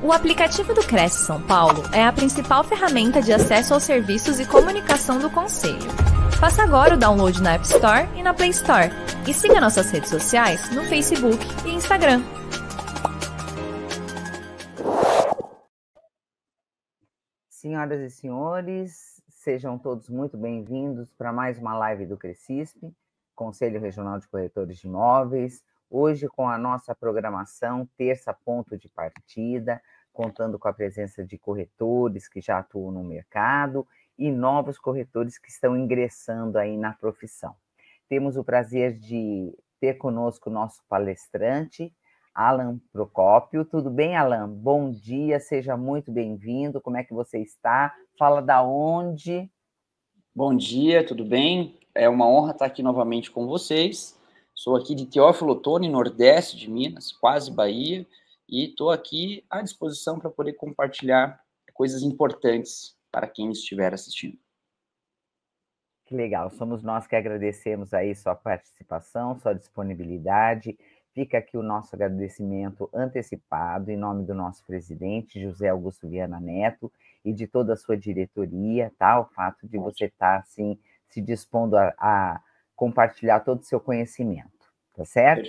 O aplicativo do Cresce São Paulo é a principal ferramenta de acesso aos serviços e comunicação do Conselho. Faça agora o download na App Store e na Play Store. E siga nossas redes sociais no Facebook e Instagram. Senhoras e senhores, sejam todos muito bem-vindos para mais uma live do Crescisp, Conselho Regional de Corretores de Imóveis. Hoje, com a nossa programação, terça ponto de partida, contando com a presença de corretores que já atuam no mercado e novos corretores que estão ingressando aí na profissão. Temos o prazer de ter conosco o nosso palestrante, Alan Procópio. Tudo bem, Alan? Bom dia, seja muito bem-vindo. Como é que você está? Fala da onde? Bom dia, tudo bem? É uma honra estar aqui novamente com vocês. Sou aqui de Teófilo Otoni, nordeste de Minas, quase Bahia, e estou aqui à disposição para poder compartilhar coisas importantes para quem estiver assistindo. Que legal, somos nós que agradecemos aí sua participação, sua disponibilidade Fica aqui o nosso agradecimento antecipado em nome do nosso presidente, José Augusto Viana Neto, e de toda a sua diretoria, tá? O fato de você estar, tá, assim, se dispondo a, a, compartilhar todo o seu conhecimento, tá certo?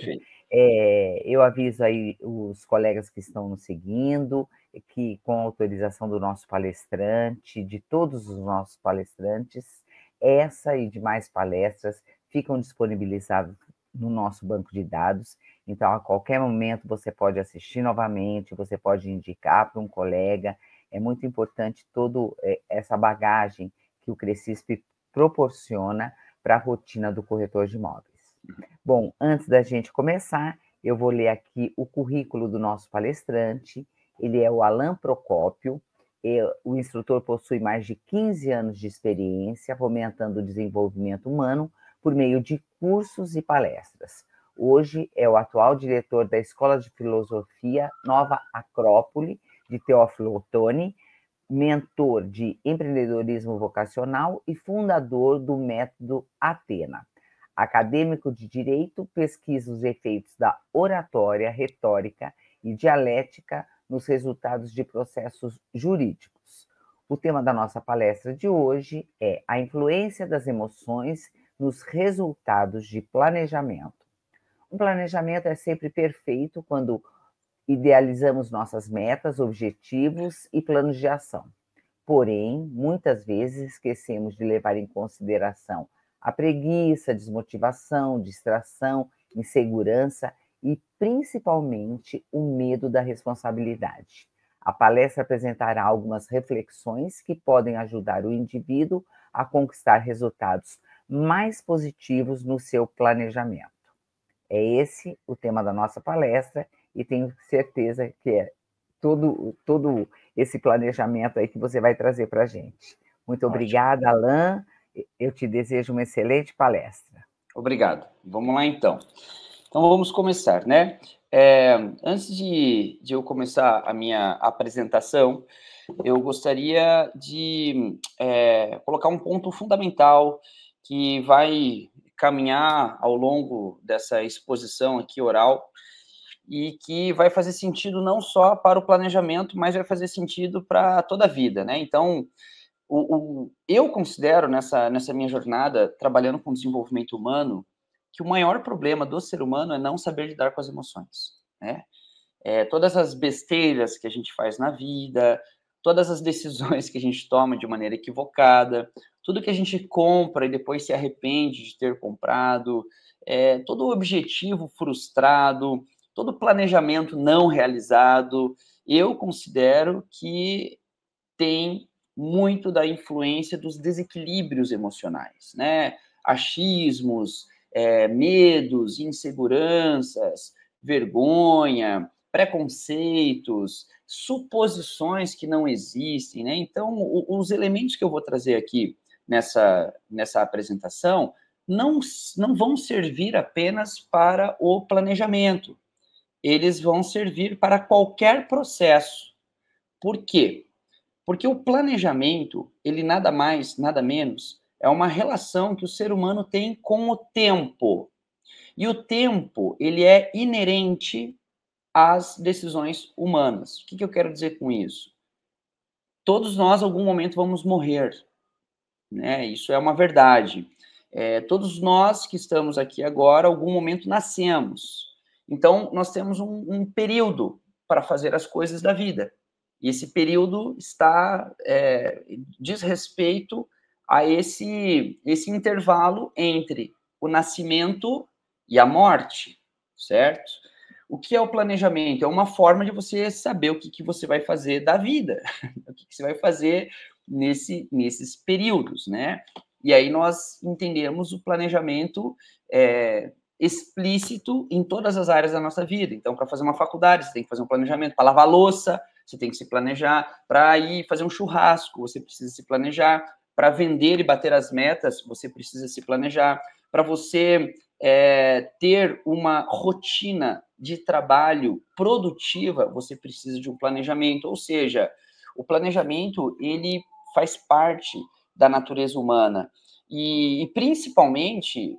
É, eu aviso aí os colegas que estão nos seguindo, que com autorização do nosso palestrante, de todos os nossos palestrantes, essa e demais palestras ficam disponibilizadas no nosso banco de dados. Então, a qualquer momento você pode assistir novamente, você pode indicar para um colega. É muito importante toda eh, essa bagagem que o Crescisp proporciona para a rotina do corretor de imóveis. Bom, antes da gente começar, eu vou ler aqui o currículo do nosso palestrante. Ele é o Alan Procópio. O instrutor possui mais de 15 anos de experiência fomentando o desenvolvimento humano por meio de cursos e palestras. Hoje é o atual diretor da Escola de Filosofia Nova Acrópole, de Teófilo Otoni, mentor de empreendedorismo vocacional e fundador do método Atena. Acadêmico de direito, pesquisa os efeitos da oratória, retórica e dialética nos resultados de processos jurídicos. O tema da nossa palestra de hoje é a influência das emoções nos resultados de planejamento. Um planejamento é sempre perfeito quando idealizamos nossas metas, objetivos e planos de ação. Porém, muitas vezes esquecemos de levar em consideração a preguiça, desmotivação, distração, insegurança e principalmente o medo da responsabilidade. A palestra apresentará algumas reflexões que podem ajudar o indivíduo a conquistar resultados mais positivos no seu planejamento. É esse o tema da nossa palestra e tenho certeza que é todo, todo esse planejamento aí que você vai trazer para a gente. Muito obrigada, Alain. Eu te desejo uma excelente palestra. Obrigado. Vamos lá, então. Então, vamos começar, né? É, antes de, de eu começar a minha apresentação, eu gostaria de é, colocar um ponto fundamental que vai caminhar ao longo dessa exposição aqui oral e que vai fazer sentido não só para o planejamento, mas vai fazer sentido para toda a vida, né? Então, o, o, eu considero nessa, nessa minha jornada, trabalhando com desenvolvimento humano, que o maior problema do ser humano é não saber lidar com as emoções, né? É, todas as besteiras que a gente faz na vida, todas as decisões que a gente toma de maneira equivocada, tudo que a gente compra e depois se arrepende de ter comprado, é, todo objetivo frustrado, todo planejamento não realizado, eu considero que tem muito da influência dos desequilíbrios emocionais, né? Achismos, é, medos, inseguranças, vergonha, preconceitos, suposições que não existem, né? Então, o, os elementos que eu vou trazer aqui nessa, nessa apresentação não, não vão servir apenas para o planejamento, eles vão servir para qualquer processo. Por quê? Porque o planejamento, ele nada mais, nada menos, é uma relação que o ser humano tem com o tempo. E o tempo, ele é inerente as decisões humanas. O que, que eu quero dizer com isso? Todos nós, em algum momento, vamos morrer. Né? Isso é uma verdade. É, todos nós que estamos aqui agora, algum momento, nascemos. Então, nós temos um, um período para fazer as coisas da vida. E esse período está é, diz respeito a esse, esse intervalo entre o nascimento e a morte, certo? O que é o planejamento? É uma forma de você saber o que, que você vai fazer da vida, o que, que você vai fazer nesse, nesses períodos, né? E aí nós entendemos o planejamento é, explícito em todas as áreas da nossa vida. Então, para fazer uma faculdade, você tem que fazer um planejamento. Para lavar louça, você tem que se planejar. Para ir fazer um churrasco, você precisa se planejar. Para vender e bater as metas, você precisa se planejar. Para você é, ter uma rotina de trabalho produtiva, você precisa de um planejamento. Ou seja, o planejamento ele faz parte da natureza humana e, e principalmente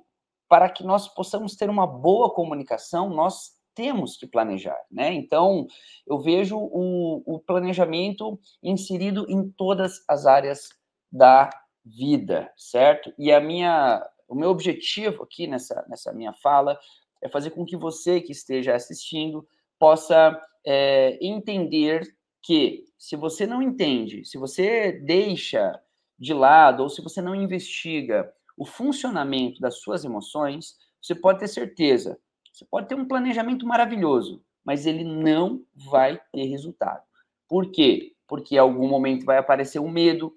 para que nós possamos ter uma boa comunicação, nós temos que planejar, né? Então, eu vejo o, o, planejamento inserido em todas as áreas da vida, certo? E a minha, o meu objetivo aqui nessa, nessa minha fala é fazer com que você que esteja assistindo possa é, entender que se você não entende, se você deixa de lado ou se você não investiga o funcionamento das suas emoções, você pode ter certeza, você pode ter um planejamento maravilhoso, mas ele não vai ter resultado. Por quê? Porque em algum momento vai aparecer um medo,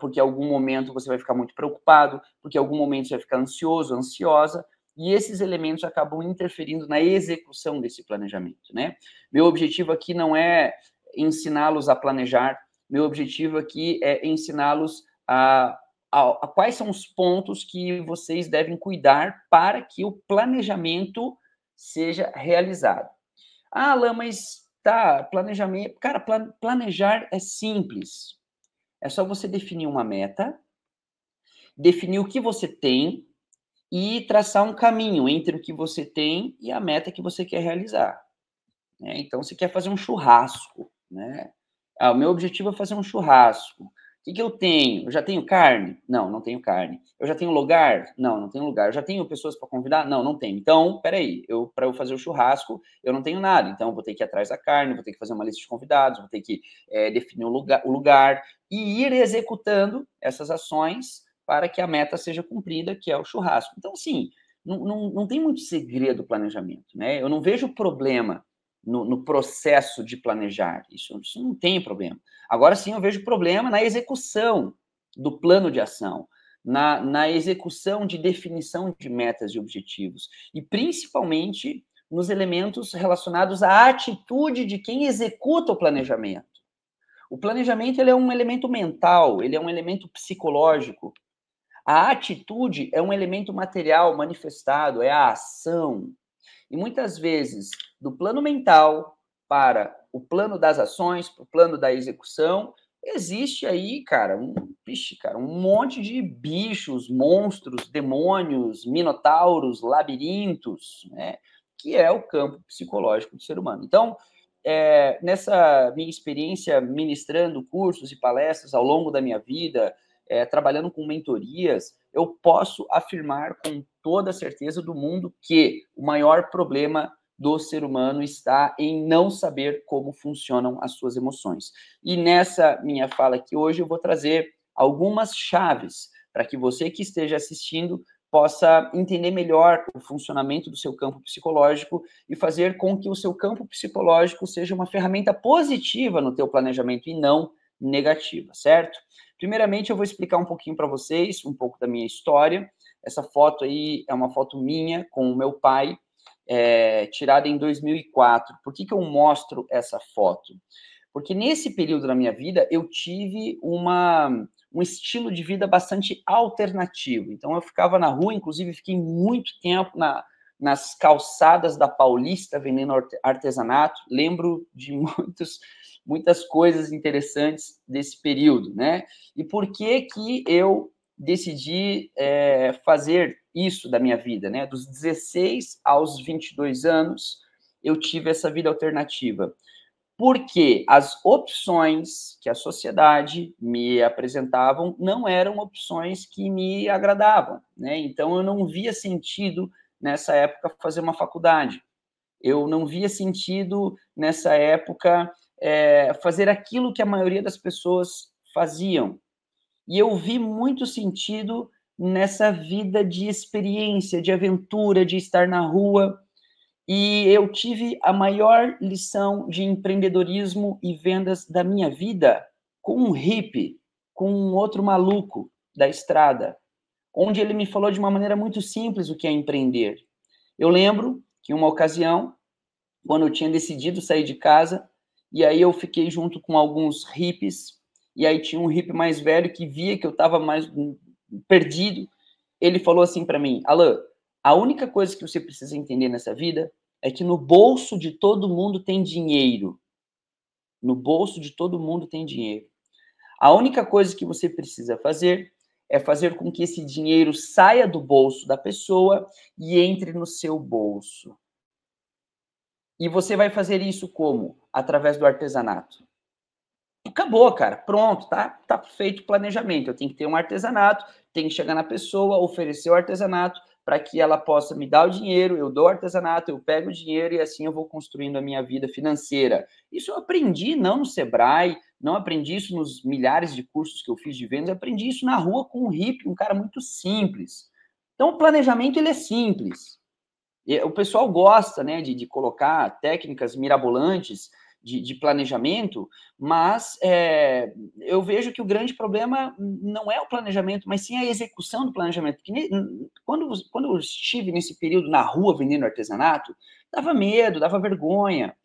porque em algum momento você vai ficar muito preocupado, porque em algum momento você vai ficar ansioso, ansiosa, e esses elementos acabam interferindo na execução desse planejamento, né? Meu objetivo aqui não é ensiná-los a planejar, meu objetivo aqui é ensiná-los a, a, a, quais são os pontos que vocês devem cuidar para que o planejamento seja realizado. Ah, Alain, mas tá, planejamento. Cara, planejar é simples. É só você definir uma meta, definir o que você tem e traçar um caminho entre o que você tem e a meta que você quer realizar. Né? Então, você quer fazer um churrasco, né? Ah, o meu objetivo é fazer um churrasco. O que, que eu tenho? Eu já tenho carne? Não, não tenho carne. Eu já tenho lugar? Não, não tenho lugar. Eu já tenho pessoas para convidar? Não, não tenho. Então, peraí, eu para eu fazer o churrasco, eu não tenho nada. Então, vou ter que ir atrás da carne, vou ter que fazer uma lista de convidados, vou ter que é, definir o lugar, o lugar e ir executando essas ações para que a meta seja cumprida, que é o churrasco. Então, sim, não, não, não tem muito segredo o planejamento, né? Eu não vejo problema no, no processo de planejar, isso, isso não tem problema. Agora sim, eu vejo problema na execução do plano de ação, na, na execução de definição de metas e objetivos, e principalmente nos elementos relacionados à atitude de quem executa o planejamento. O planejamento ele é um elemento mental, ele é um elemento psicológico, a atitude é um elemento material manifestado, é a ação. E muitas vezes, do plano mental para o plano das ações, para o plano da execução, existe aí, cara, um, vixe, cara, um monte de bichos, monstros, demônios, minotauros, labirintos, né? Que é o campo psicológico do ser humano. Então, é, nessa minha experiência ministrando cursos e palestras ao longo da minha vida, é, trabalhando com mentorias, eu posso afirmar com toda certeza do mundo que o maior problema do ser humano está em não saber como funcionam as suas emoções. E nessa minha fala aqui hoje eu vou trazer algumas chaves para que você que esteja assistindo possa entender melhor o funcionamento do seu campo psicológico e fazer com que o seu campo psicológico seja uma ferramenta positiva no teu planejamento e não negativa, certo? Primeiramente, eu vou explicar um pouquinho para vocês, um pouco da minha história. Essa foto aí é uma foto minha com o meu pai, é, tirada em 2004. Por que, que eu mostro essa foto? Porque nesse período da minha vida, eu tive uma, um estilo de vida bastante alternativo. Então, eu ficava na rua, inclusive, fiquei muito tempo na, nas calçadas da Paulista vendendo artesanato. Lembro de muitos muitas coisas interessantes desse período, né? E por que que eu decidi é, fazer isso da minha vida, né? Dos 16 aos 22 anos, eu tive essa vida alternativa? Porque as opções que a sociedade me apresentavam não eram opções que me agradavam, né? Então eu não via sentido nessa época fazer uma faculdade. Eu não via sentido nessa época é, fazer aquilo que a maioria das pessoas faziam. E eu vi muito sentido nessa vida de experiência, de aventura, de estar na rua. E eu tive a maior lição de empreendedorismo e vendas da minha vida com um hippie, com um outro maluco da estrada, onde ele me falou de uma maneira muito simples o que é empreender. Eu lembro que uma ocasião, quando eu tinha decidido sair de casa, e aí eu fiquei junto com alguns hippies, e aí tinha um hippie mais velho que via que eu estava mais perdido. Ele falou assim para mim: Alain, a única coisa que você precisa entender nessa vida é que no bolso de todo mundo tem dinheiro. No bolso de todo mundo tem dinheiro. A única coisa que você precisa fazer é fazer com que esse dinheiro saia do bolso da pessoa e entre no seu bolso. E você vai fazer isso como? Através do artesanato. Acabou, cara. Pronto, tá, tá feito o planejamento. Eu tenho que ter um artesanato, tenho que chegar na pessoa, oferecer o artesanato para que ela possa me dar o dinheiro, eu dou o artesanato, eu pego o dinheiro e assim eu vou construindo a minha vida financeira. Isso eu aprendi não no Sebrae, não aprendi isso nos milhares de cursos que eu fiz de vendas, aprendi isso na rua com um hippie, um cara muito simples. Então o planejamento ele é simples. O pessoal gosta né, de, de colocar técnicas mirabolantes de, de planejamento, mas é, eu vejo que o grande problema não é o planejamento, mas sim a execução do planejamento. Porque quando, quando eu estive nesse período na rua vendendo artesanato, dava medo, dava vergonha,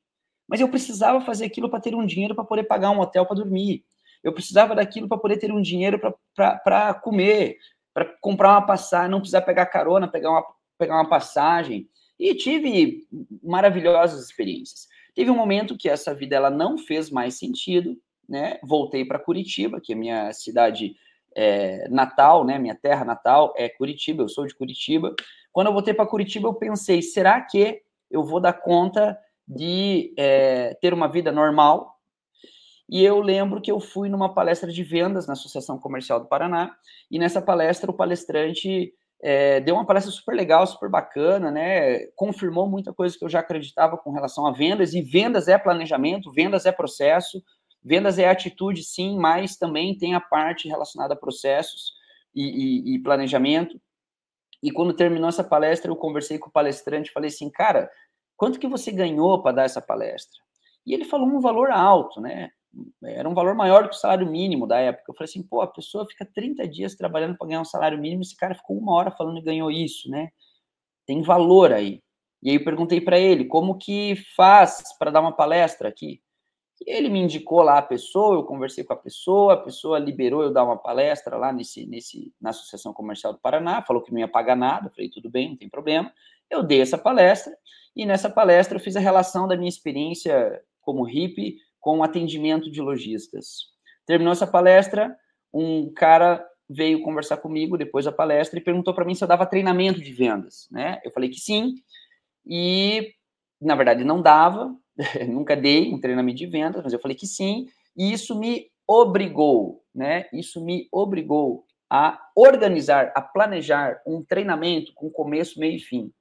mas eu precisava fazer aquilo para ter um dinheiro para poder pagar um hotel para dormir. Eu precisava daquilo para poder ter um dinheiro para comer, para comprar uma passagem, não precisar pegar carona, pegar uma, pegar uma passagem. E tive maravilhosas experiências. Teve um momento que essa vida ela não fez mais sentido, né? Voltei para Curitiba, que é minha cidade é, natal, né? Minha terra natal é Curitiba, eu sou de Curitiba. Quando eu voltei para Curitiba, eu pensei: será que eu vou dar conta de é, ter uma vida normal? E eu lembro que eu fui numa palestra de vendas na Associação Comercial do Paraná, e nessa palestra o palestrante é, deu uma palestra super legal, super bacana, né? Confirmou muita coisa que eu já acreditava com relação a vendas, e vendas é planejamento, vendas é processo, vendas é atitude, sim, mas também tem a parte relacionada a processos e, e, e planejamento. E quando terminou essa palestra, eu conversei com o palestrante falei assim, cara, quanto que você ganhou para dar essa palestra? E ele falou um valor alto, né? Era um valor maior do que o salário mínimo da época. Eu falei assim, pô, a pessoa fica 30 dias trabalhando para ganhar um salário mínimo, esse cara ficou uma hora falando e ganhou isso, né? Tem valor aí. E aí eu perguntei para ele, como que faz para dar uma palestra aqui? E ele me indicou lá a pessoa, eu conversei com a pessoa, a pessoa liberou eu dar uma palestra lá nesse, nesse, na Associação Comercial do Paraná, falou que não ia pagar nada, falei, tudo bem, não tem problema. Eu dei essa palestra, e nessa palestra eu fiz a relação da minha experiência como hippie com atendimento de lojistas. Terminou essa palestra, um cara veio conversar comigo depois da palestra e perguntou para mim se eu dava treinamento de vendas, né? Eu falei que sim, e na verdade não dava, nunca dei um treinamento de vendas, mas eu falei que sim, e isso me obrigou, né? Isso me obrigou a organizar, a planejar um treinamento com começo, meio e fim.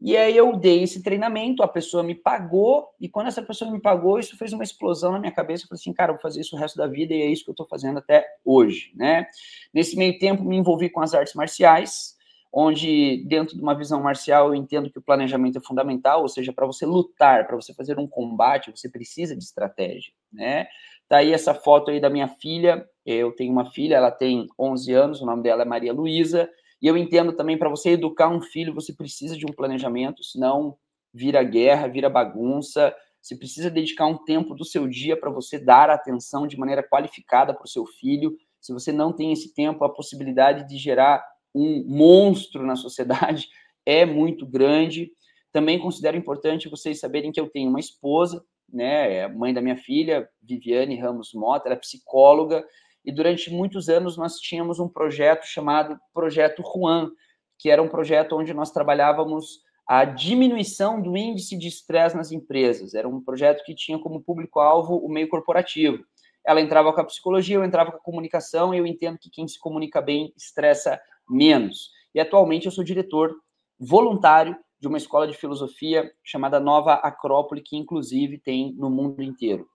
E aí eu dei esse treinamento, a pessoa me pagou, e quando essa pessoa me pagou, isso fez uma explosão na minha cabeça. Eu falei assim, cara, vou fazer isso o resto da vida, e é isso que eu estou fazendo até hoje, né? Nesse meio tempo, me envolvi com as artes marciais, onde, dentro de uma visão marcial, eu entendo que o planejamento é fundamental, ou seja, para você lutar, para você fazer um combate, você precisa de estratégia, né? Tá aí essa foto aí da minha filha, eu tenho uma filha, ela tem 11 anos, o nome dela é Maria Luísa, e eu entendo também, para você educar um filho, você precisa de um planejamento, senão vira guerra, vira bagunça. Você precisa dedicar um tempo do seu dia para você dar atenção de maneira qualificada para o seu filho. Se você não tem esse tempo, a possibilidade de gerar um monstro na sociedade é muito grande. Também considero importante vocês saberem que eu tenho uma esposa, né, é mãe da minha filha, Viviane Ramos Mota, ela é psicóloga, e durante muitos anos nós tínhamos um projeto chamado Projeto Juan, que era um projeto onde nós trabalhávamos a diminuição do índice de estresse nas empresas. Era um projeto que tinha como público-alvo o meio corporativo. Ela entrava com a psicologia, eu entrava com a comunicação, e eu entendo que quem se comunica bem estressa menos. E atualmente eu sou diretor voluntário de uma escola de filosofia chamada Nova Acrópole, que inclusive tem no mundo inteiro.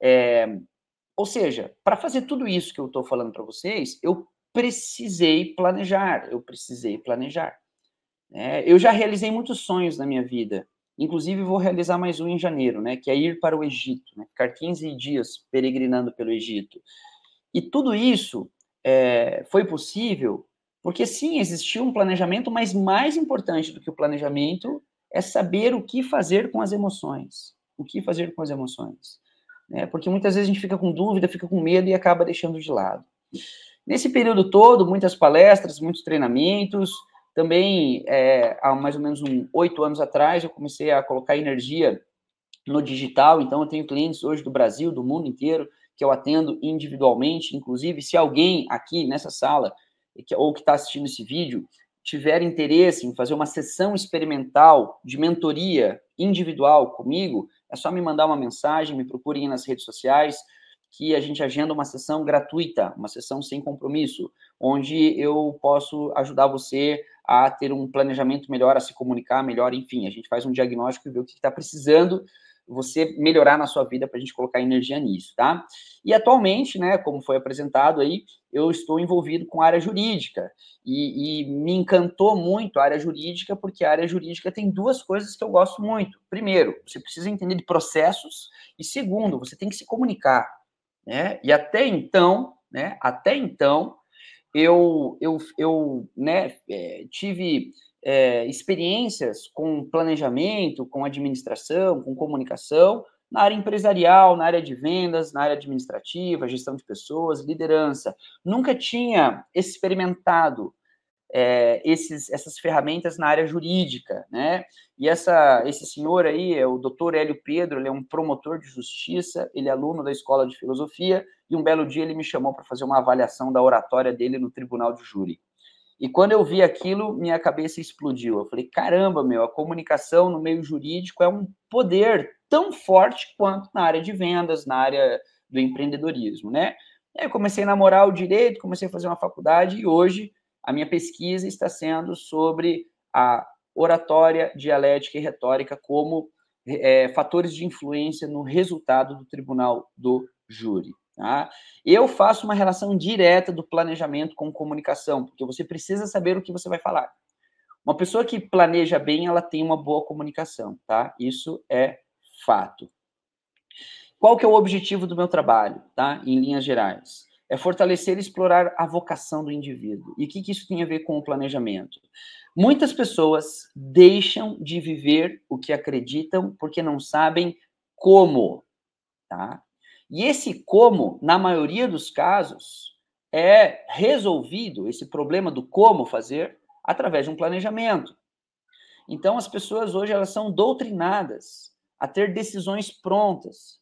É, ou seja, para fazer tudo isso que eu estou falando para vocês, eu precisei planejar, eu precisei planejar. É, eu já realizei muitos sonhos na minha vida, inclusive vou realizar mais um em janeiro, né, que é ir para o Egito, né, ficar 15 dias peregrinando pelo Egito. E tudo isso é, foi possível porque sim, existiu um planejamento, mas mais importante do que o planejamento é saber o que fazer com as emoções. O que fazer com as emoções. Né? Porque muitas vezes a gente fica com dúvida, fica com medo e acaba deixando de lado. Nesse período todo, muitas palestras, muitos treinamentos. Também, é, há mais ou menos oito anos atrás, eu comecei a colocar energia no digital. Então, eu tenho clientes hoje do Brasil, do mundo inteiro, que eu atendo individualmente. Inclusive, se alguém aqui nessa sala ou que está assistindo esse vídeo tiver interesse em fazer uma sessão experimental de mentoria individual comigo, é só me mandar uma mensagem, me procurem nas redes sociais, que a gente agenda uma sessão gratuita, uma sessão sem compromisso, onde eu posso ajudar você a ter um planejamento melhor, a se comunicar melhor, enfim, a gente faz um diagnóstico e vê o que está precisando você melhorar na sua vida para a gente colocar energia nisso, tá? E atualmente, né, como foi apresentado aí, eu estou envolvido com a área jurídica e, e, me encantou muito a área jurídica porque a área jurídica tem duas coisas que eu gosto muito. Primeiro, você precisa entender de processos e segundo, você tem que se comunicar, né? E até então, né? Até então, eu eu, eu né, é, tive é, experiências com planejamento, com administração, com comunicação, na área empresarial, na área de vendas, na área administrativa, gestão de pessoas, liderança. Nunca tinha experimentado é, esses, essas ferramentas na área jurídica, né? E essa, esse senhor aí é o doutor Hélio Pedro, ele é um promotor de justiça, ele é aluno da Escola de Filosofia, e um belo dia ele me chamou para fazer uma avaliação da oratória dele no tribunal de júri. E quando eu vi aquilo, minha cabeça explodiu. Eu falei: caramba, meu, a comunicação no meio jurídico é um poder tão forte quanto na área de vendas, na área do empreendedorismo, né? E aí eu comecei a namorar o direito, comecei a fazer uma faculdade e hoje a minha pesquisa está sendo sobre a oratória, dialética e retórica como é, fatores de influência no resultado do tribunal do júri. Tá? Eu faço uma relação direta do planejamento com comunicação, porque você precisa saber o que você vai falar. Uma pessoa que planeja bem, ela tem uma boa comunicação, tá? Isso é fato. Qual que é o objetivo do meu trabalho, tá? Em linhas gerais, é fortalecer e explorar a vocação do indivíduo. E o que, que isso tem a ver com o planejamento? Muitas pessoas deixam de viver o que acreditam porque não sabem como, tá? E esse como, na maioria dos casos, é resolvido, esse problema do como fazer, através de um planejamento. Então, as pessoas hoje elas são doutrinadas a ter decisões prontas.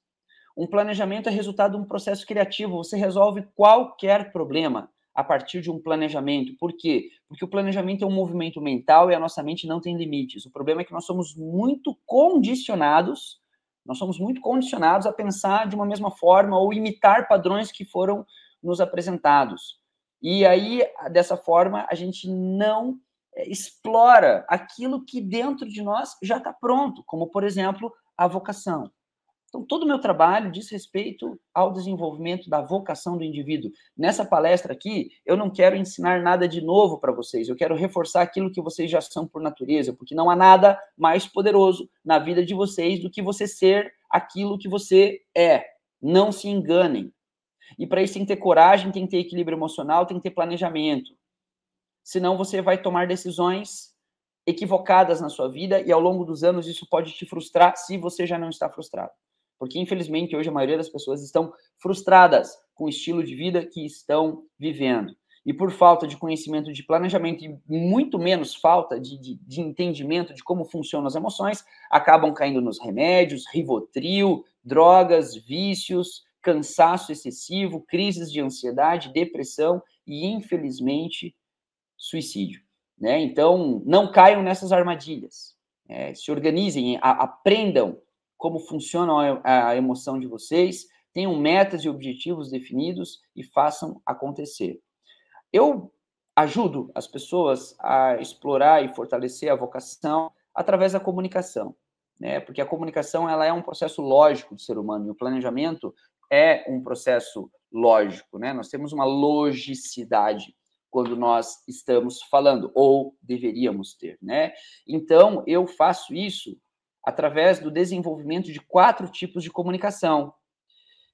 Um planejamento é resultado de um processo criativo. Você resolve qualquer problema a partir de um planejamento. Por quê? Porque o planejamento é um movimento mental e a nossa mente não tem limites. O problema é que nós somos muito condicionados nós somos muito condicionados a pensar de uma mesma forma ou imitar padrões que foram nos apresentados. E aí, dessa forma, a gente não é, explora aquilo que dentro de nós já está pronto, como, por exemplo, a vocação. Então, todo o meu trabalho diz respeito ao desenvolvimento da vocação do indivíduo. Nessa palestra aqui, eu não quero ensinar nada de novo para vocês, eu quero reforçar aquilo que vocês já são por natureza, porque não há nada mais poderoso na vida de vocês do que você ser aquilo que você é. Não se enganem. E para isso tem que ter coragem, tem que ter equilíbrio emocional, tem que ter planejamento. Senão você vai tomar decisões equivocadas na sua vida e ao longo dos anos isso pode te frustrar se você já não está frustrado. Porque, infelizmente, hoje a maioria das pessoas estão frustradas com o estilo de vida que estão vivendo. E por falta de conhecimento de planejamento e muito menos falta de, de, de entendimento de como funcionam as emoções, acabam caindo nos remédios, rivotril, drogas, vícios, cansaço excessivo, crises de ansiedade, depressão e, infelizmente, suicídio. Né? Então, não caiam nessas armadilhas. é, se organizem, a, aprendam como funciona a, emoção de vocês, tenham metas e objetivos definidos e façam acontecer. Eu ajudo as pessoas a explorar e fortalecer a vocação através da comunicação, né? Porque a comunicação ela é um processo lógico do ser humano e o planejamento é um processo lógico, né? Nós temos uma logicidade quando nós estamos falando ou deveríamos ter, né? Então eu faço isso através do desenvolvimento de quatro tipos de comunicação.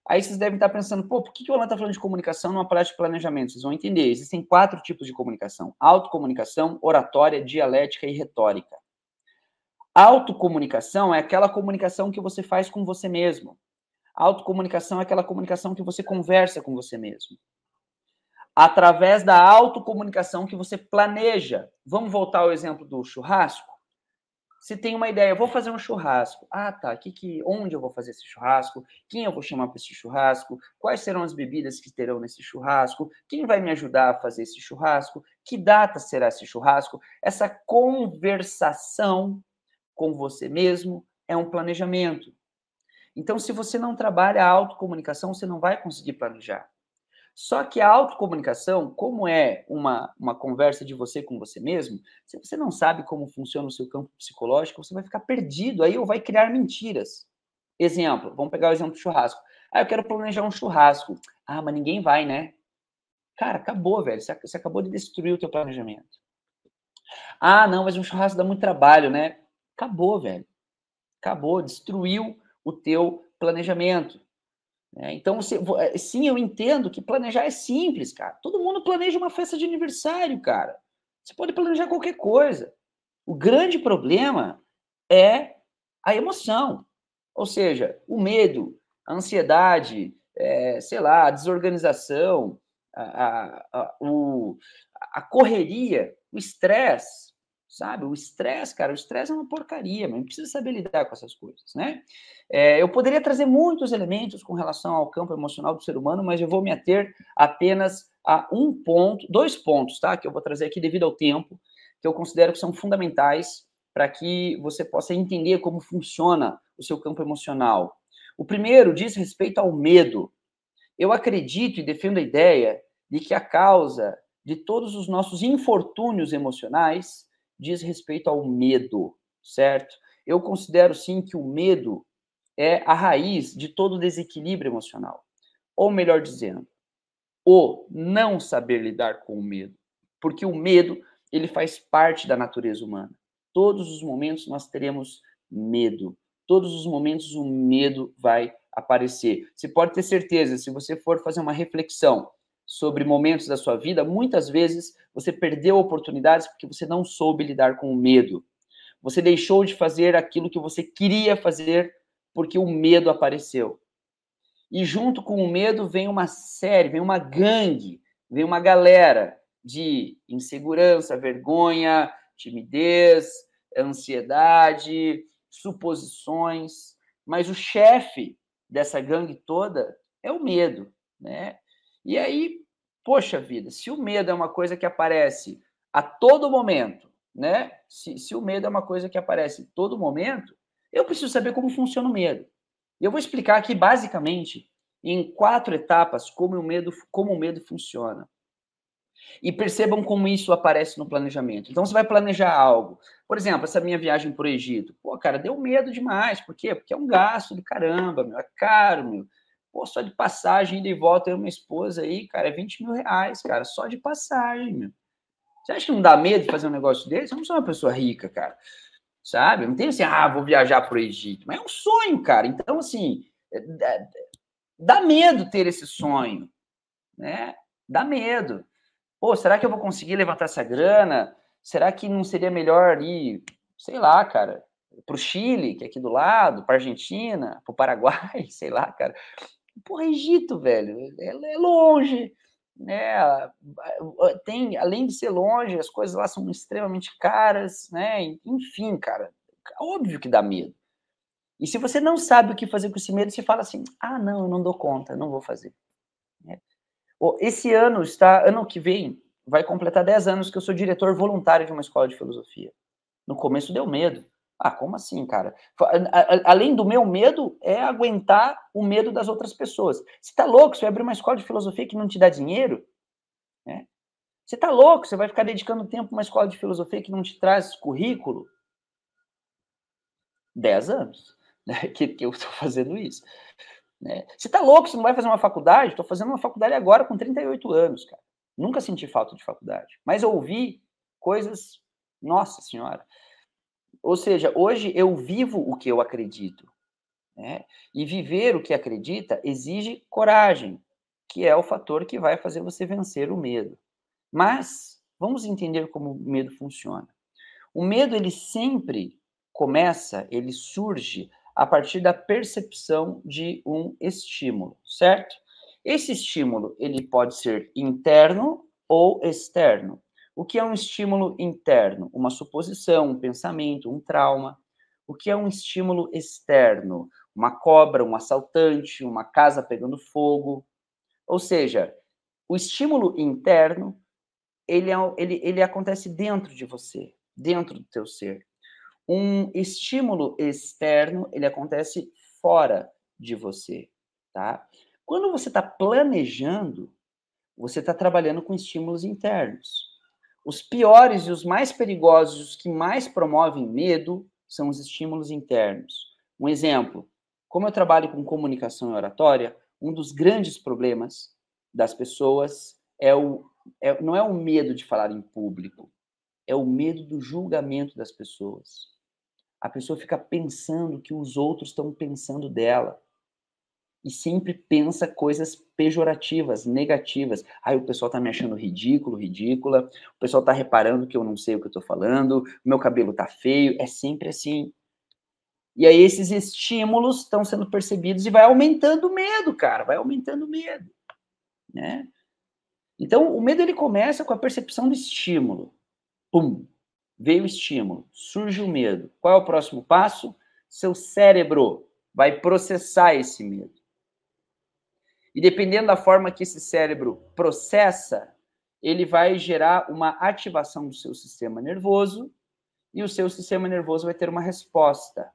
Aí vocês devem estar pensando, pô, por que, o Alan está falando de comunicação numa prática de planejamento? Vocês vão entender. Existem quatro tipos de comunicação: autocomunicação, oratória, dialética e retórica. Autocomunicação é aquela comunicação que você faz com você mesmo. Autocomunicação é aquela comunicação que você conversa com você mesmo. Através da autocomunicação que você planeja. Vamos voltar ao exemplo do churrasco? Se tem uma ideia, eu vou fazer um churrasco. Ah, tá. Que, que, onde eu vou fazer esse churrasco? Quem eu vou chamar para esse churrasco? Quais serão as bebidas que terão nesse churrasco? Quem vai me ajudar a fazer esse churrasco? Que data será esse churrasco? Essa conversação com você mesmo é um planejamento. Então, se você não trabalha a autocomunicação, você não vai conseguir planejar. Só que a autocomunicação, como é uma, uma conversa de você com você mesmo, se você não sabe como funciona o seu campo psicológico, você vai ficar perdido aí ou vai criar mentiras. Exemplo, vamos pegar o exemplo do churrasco. Ah, eu quero planejar um churrasco. Ah, mas ninguém vai, né? Cara, acabou, velho. Você acabou de destruir o teu planejamento. Ah, não, mas um churrasco dá muito trabalho, né? Acabou, velho. Acabou, destruiu o teu planejamento. É, então, é, sim, eu entendo que planejar é simples, cara. Todo mundo planeja uma festa de aniversário, cara. Você pode planejar qualquer coisa. O grande problema é a emoção. Ou seja, o medo, a ansiedade, é, sei lá, a desorganização, a, a, a, o, a correria, o estresse sabe? O estresse, cara, o estresse é uma porcaria, mas precisa saber lidar com essas coisas, né? É, eu poderia trazer muitos elementos com relação ao campo emocional do ser humano, mas eu vou me ater apenas a um ponto, dois pontos, tá? Que eu vou trazer aqui devido ao tempo, que eu considero que são fundamentais para que você possa entender como funciona o seu campo emocional. O primeiro diz respeito ao medo. Eu acredito e defendo a ideia de que a causa de todos os nossos infortúnios emocionais diz respeito ao medo, certo? Eu considero sim que o medo é a raiz de todo desequilíbrio emocional. Ou melhor dizendo, o não saber lidar com o medo. Porque o medo, ele faz parte da natureza humana. Todos os momentos nós teremos medo. Todos os momentos o medo vai aparecer. Você pode ter certeza, se você for fazer uma reflexão sobre momentos da sua vida, muitas vezes você perdeu oportunidades porque você não soube lidar com o medo. Você deixou de fazer aquilo que você queria fazer porque o medo apareceu. E junto com o medo vem uma série, vem uma gangue, vem uma galera de insegurança, vergonha, timidez, ansiedade, suposições, mas o chefe dessa gangue toda é o medo, né? E aí poxa vida, se o medo é uma coisa que aparece a todo momento, né? Se, se o medo é uma coisa que aparece todo momento, eu preciso saber como funciona o medo. Eu vou explicar aqui basicamente em quatro etapas como o medo, como o medo funciona. E percebam como isso aparece no planejamento. Então você vai planejar algo. Por exemplo, essa minha viagem para o Egito. Pô, cara, deu medo demais. Por quê? Porque é um gasto do caramba, meu. É caro, meu. Pô, só de passagem, ida e volta, eu e esposa aí, cara, é 20 mil reais, cara, só de passagem, meu. Você acha que não dá medo de fazer um negócio desse? Eu não sou uma pessoa rica, cara. Sabe? Eu não tenho assim, ah, vou viajar para o Egito. Mas é um sonho, cara. Então, assim, é, dá medo ter esse sonho, né? Dá medo. Pô, será que eu vou conseguir levantar essa grana? Será que não seria melhor ir, sei lá, cara, para o Chile, que é aqui do lado, para Argentina, para o Paraguai, sei lá, cara. Porra, Egito, velho, é, é longe, né? Tem, além de ser longe, as coisas lá são extremamente caras, né? Enfim, cara, óbvio que dá medo. E se você não sabe o que fazer com esse medo, você fala assim: ah, não, eu não dou conta, não vou fazer. Né? Esse ano está, ano que vem, vai completar 10 anos que eu sou diretor voluntário de uma escola de filosofia. No começo deu medo. Ah, como assim, cara? Além do meu medo, é aguentar o medo das outras pessoas. Você tá louco? Você vai abrir uma escola de filosofia que não te dá dinheiro? Né? Você tá louco? Você vai ficar dedicando tempo a uma escola de filosofia que não te traz currículo? Dez anos né, que, que eu estou fazendo isso. Né? Você tá louco? Você não vai fazer uma faculdade? Estou fazendo uma faculdade agora com 38 anos, cara. Nunca senti falta de faculdade. Mas ouvi coisas, nossa senhora. Ou seja, hoje eu vivo o que eu acredito. Né? E viver o que acredita exige coragem, que é o fator que vai fazer você vencer o medo. Mas vamos entender como o medo funciona. O medo ele sempre começa, ele surge a partir da percepção de um estímulo, certo? Esse estímulo ele pode ser interno ou externo. O que é um estímulo interno? Uma suposição, um pensamento, um trauma. O que é um estímulo externo? Uma cobra, um assaltante, uma casa pegando fogo. Ou seja, o estímulo interno, ele, é, ele, ele acontece dentro de você, dentro do teu ser. Um estímulo externo, ele acontece fora de você, tá? Quando você está planejando, você está trabalhando com estímulos internos. Os piores e os mais perigosos, os que mais promovem medo, são os estímulos internos. Um exemplo, como eu trabalho com comunicação e oratória, um dos grandes problemas das pessoas é o, é, não é o medo de falar em público, é o medo do julgamento das pessoas. A pessoa fica pensando que os outros estão pensando dela e sempre pensa coisas pejorativas, negativas. Aí o pessoal tá me achando ridículo, ridícula. O pessoal tá reparando que eu não sei o que eu tô falando. Meu cabelo tá feio. É sempre assim. E aí esses estímulos estão sendo percebidos e vai aumentando o medo, cara. Vai aumentando o medo, né? Então o medo ele começa com a percepção do estímulo. Pum, veio o estímulo, surge o medo. Qual é o próximo passo? Seu cérebro vai processar esse medo. E dependendo da forma que esse cérebro processa, ele vai gerar uma ativação do seu sistema nervoso e o seu sistema nervoso vai ter uma resposta.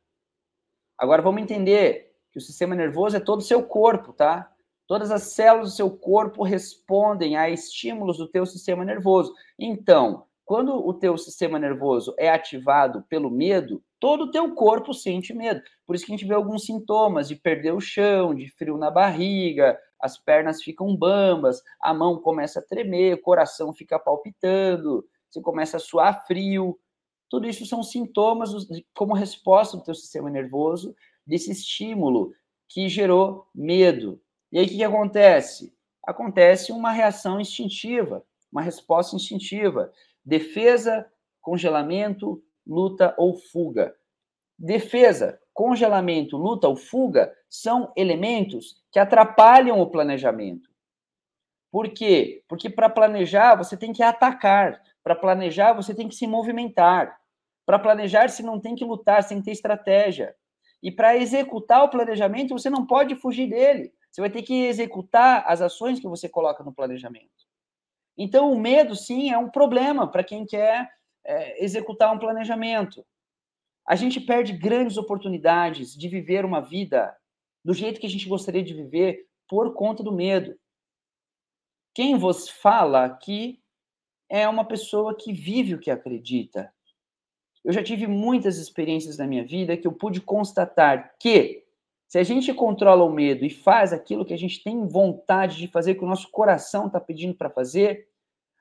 Agora vamos entender que o sistema nervoso é todo o seu corpo, tá? Todas as células do seu corpo respondem a estímulos do teu sistema nervoso. Então, quando o teu sistema nervoso é ativado pelo medo, todo o teu corpo sente medo. Por isso que a gente vê alguns sintomas de perder o chão, de frio na barriga, as pernas ficam bambas, a mão começa a tremer, o coração fica palpitando, você começa a suar frio. Tudo isso são sintomas como resposta do teu sistema nervoso desse estímulo que gerou medo. E aí o que, que acontece? Acontece uma reação instintiva, uma resposta instintiva. Defesa, congelamento, luta ou fuga. Defesa, congelamento, luta ou fuga são elementos que atrapalham o planejamento. Por quê? Porque para planejar você tem que atacar, para planejar você tem que se movimentar. Para planejar você não tem que lutar, você tem que ter estratégia. E para executar o planejamento você não pode fugir dele. Você vai ter que executar as ações que você coloca no planejamento. Então o medo sim é um problema para quem quer é, executar um planejamento a gente perde grandes oportunidades de viver uma vida do jeito que a gente gostaria de viver por conta do medo. Quem vos fala aqui é uma pessoa que vive o que acredita. Eu já tive muitas experiências na minha vida que eu pude constatar que se a gente controla o medo e faz aquilo que a gente tem vontade de fazer, que o nosso coração está pedindo para fazer,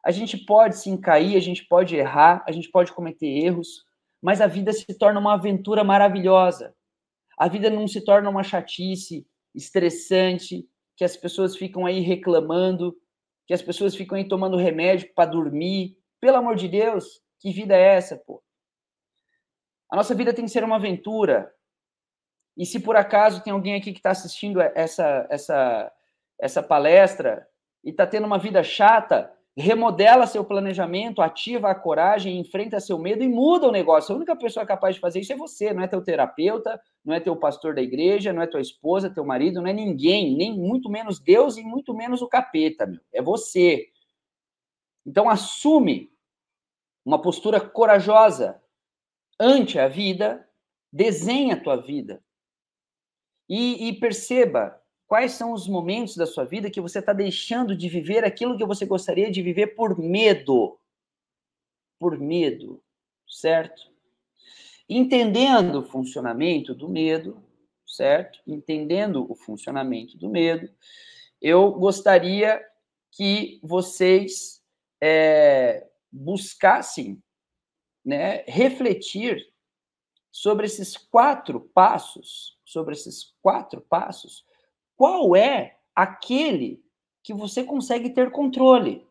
a gente pode sim cair, a gente pode errar, a gente pode cometer erros, mas a vida se torna uma aventura maravilhosa. A vida não se torna uma chatice estressante, que as pessoas ficam aí reclamando, que as pessoas ficam aí tomando remédio para dormir. Pelo amor de Deus, que vida é essa, pô? A nossa vida tem que ser uma aventura. E se por acaso tem alguém aqui que está assistindo essa, essa, essa palestra e está tendo uma vida chata, remodela seu planejamento, ativa a coragem, enfrenta seu medo e muda o negócio. A única pessoa capaz de fazer isso é você, não é teu terapeuta, não é teu pastor da igreja, não é tua esposa, teu marido, não é ninguém, nem muito menos Deus e muito menos o capeta, meu. É você. Então assume uma postura corajosa ante a vida Desenhe a tua vida. E, e perceba quais são os momentos da sua vida que você está deixando de viver aquilo que você gostaria de viver por medo. Por medo, certo? Entendendo o funcionamento do medo, certo? Entendendo o funcionamento do medo, eu gostaria que vocês é, buscassem né, refletir sobre esses quatro passos, sobre esses quatro passos, qual é aquele que você consegue ter controle.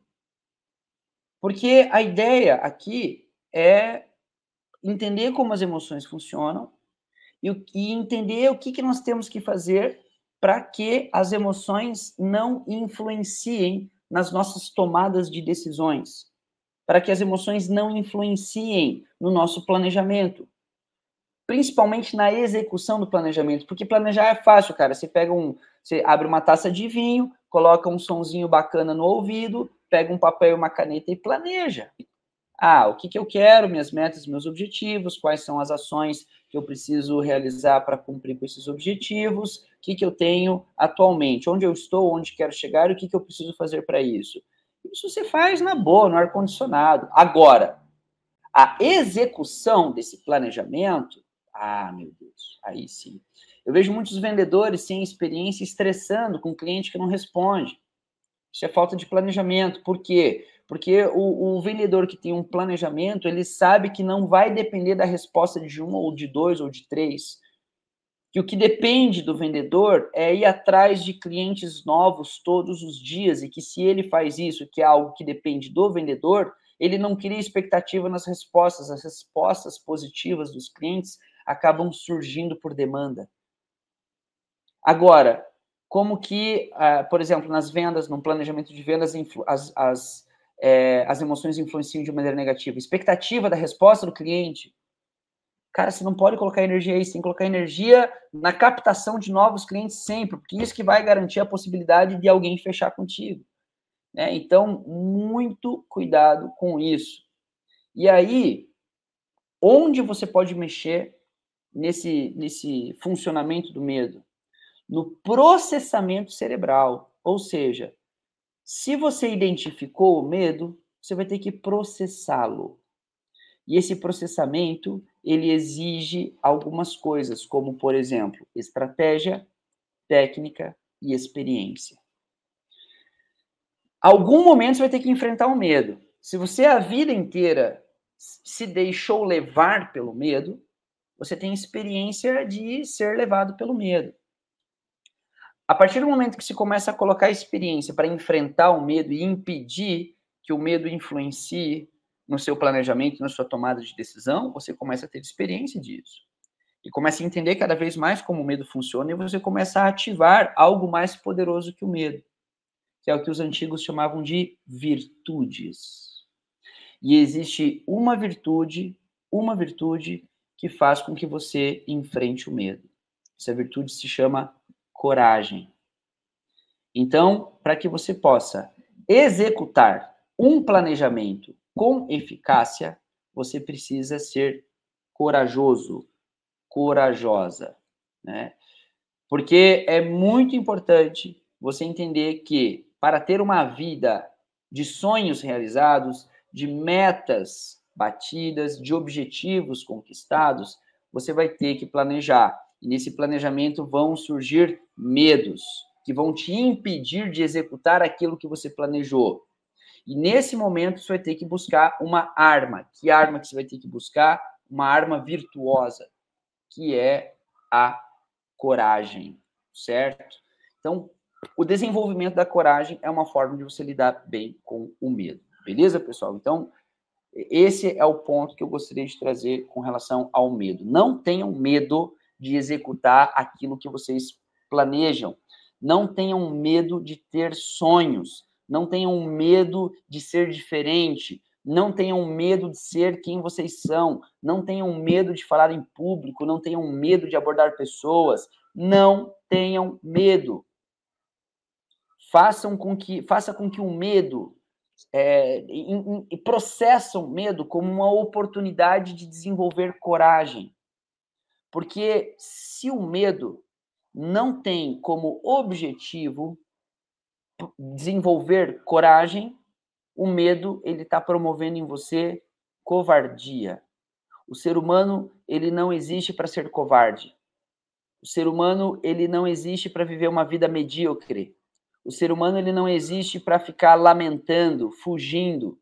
Porque a ideia aqui é entender como as emoções funcionam e, e entender o que, que nós temos que fazer para que as emoções não influenciem nas nossas tomadas de decisões, para que as emoções não influenciem no nosso planejamento, principalmente na execução do planejamento, porque planejar é fácil, cara. Você pega um, você abre uma taça de vinho, coloca um sonzinho bacana no ouvido, pega um papel e uma caneta e planeja. Ah, o que, que eu quero, minhas metas, meus objetivos, quais são as ações que eu preciso realizar para cumprir com esses objetivos, o que, que eu tenho atualmente, onde eu estou, onde quero chegar o que, que eu preciso fazer para isso. Isso você faz na boa, no ar-condicionado. Agora, a execução desse planejamento, ah, meu Deus, aí sim. Eu vejo muitos vendedores sem experiência estressando com cliente que não responde. Isso é falta de planejamento. Por quê? Porque o, o, vendedor que tem um planejamento, ele sabe que não vai depender da resposta de um ou de dois ou de três. Que o que depende do vendedor é ir atrás de clientes novos todos os dias e que se ele faz isso, que é algo que depende do vendedor, ele não cria expectativa nas respostas. As respostas positivas dos clientes acabam surgindo por demanda. Agora, como que, uh, por exemplo, nas vendas, no planejamento de vendas, as, as é, as emoções influenciam de maneira negativa. Expectativa da resposta do cliente. Cara, você não pode colocar energia aí, você tem que colocar energia na captação de novos clientes sempre, porque isso que vai garantir a possibilidade de alguém fechar contigo. Né? Então, muito cuidado com isso. E aí, onde você pode mexer nesse, nesse funcionamento do medo? No processamento cerebral, ou seja, se você identificou o medo, você vai ter que processá-lo. E esse processamento, ele exige algumas coisas, como, por exemplo, estratégia, técnica e experiência. Algum momento você vai ter que enfrentar o medo. Se você a vida inteira se deixou levar pelo medo, você tem experiência de ser levado pelo medo. A partir do momento que se começa a colocar experiência para enfrentar o medo e impedir que o medo influencie no seu planejamento, na sua tomada de decisão, você começa a ter experiência disso. E começa a entender cada vez mais como o medo funciona e você começa a ativar algo mais poderoso que o medo, que é o que os antigos chamavam de virtudes. E existe uma virtude, uma virtude que faz com que você enfrente o medo. Essa virtude se chama coragem. Então, para que você possa executar um planejamento com eficácia, você precisa ser corajoso, corajosa, né? Porque é muito importante você entender que para ter uma vida de sonhos realizados, de metas batidas, de objetivos conquistados, você vai ter que planejar. E nesse planejamento vão surgir medos que vão te impedir de executar aquilo que você planejou. E nesse momento você vai ter que buscar uma arma. Que arma que você vai ter que buscar? Uma arma virtuosa, que é a coragem, certo? Então, o desenvolvimento da coragem é uma forma de você lidar bem com o medo. Beleza, pessoal? Então, esse é o ponto que eu gostaria de trazer com relação ao medo. Não tenham medo de executar aquilo que vocês planejam. Não tenham medo de ter sonhos. Não tenham medo de ser diferente. Não tenham medo de ser quem vocês são. Não tenham medo de falar em público. Não tenham medo de abordar pessoas. Não tenham medo. Façam com que, faça com que o medo é, em, em, processam medo como uma oportunidade de desenvolver coragem. Porque se o medo não tem como objetivo desenvolver coragem, o medo ele está promovendo em você covardia. O ser humano ele não existe para ser covarde. O ser humano ele não existe para viver uma vida medíocre. O ser humano ele não existe para ficar lamentando, fugindo.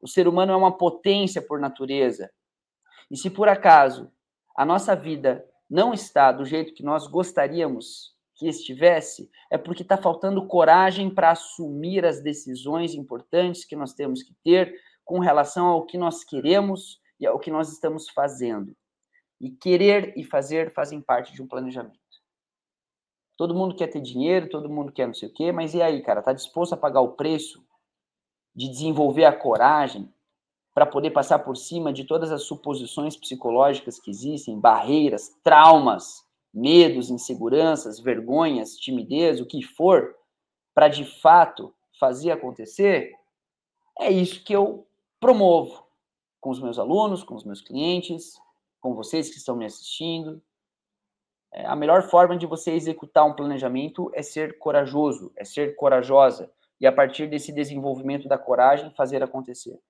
O ser humano é uma potência por natureza. E se por acaso a nossa vida não está do jeito que nós gostaríamos que estivesse, é porque está faltando coragem para assumir as decisões importantes que nós temos que ter com relação ao que nós queremos e ao que nós estamos fazendo. E querer e fazer fazem parte de um planejamento. Todo mundo quer ter dinheiro, todo mundo quer não sei o quê, mas e aí, cara? Tá disposto a pagar o preço de desenvolver a coragem para poder passar por cima de todas as suposições psicológicas que existem, barreiras, traumas, medos, inseguranças, vergonhas, timidez, o que for, para de fato fazer acontecer, é isso que eu promovo com os meus alunos, com os meus clientes, com vocês que estão me assistindo. É, a melhor forma de você executar um planejamento é ser corajoso, é ser corajosa, e a partir desse desenvolvimento da coragem, fazer acontecer.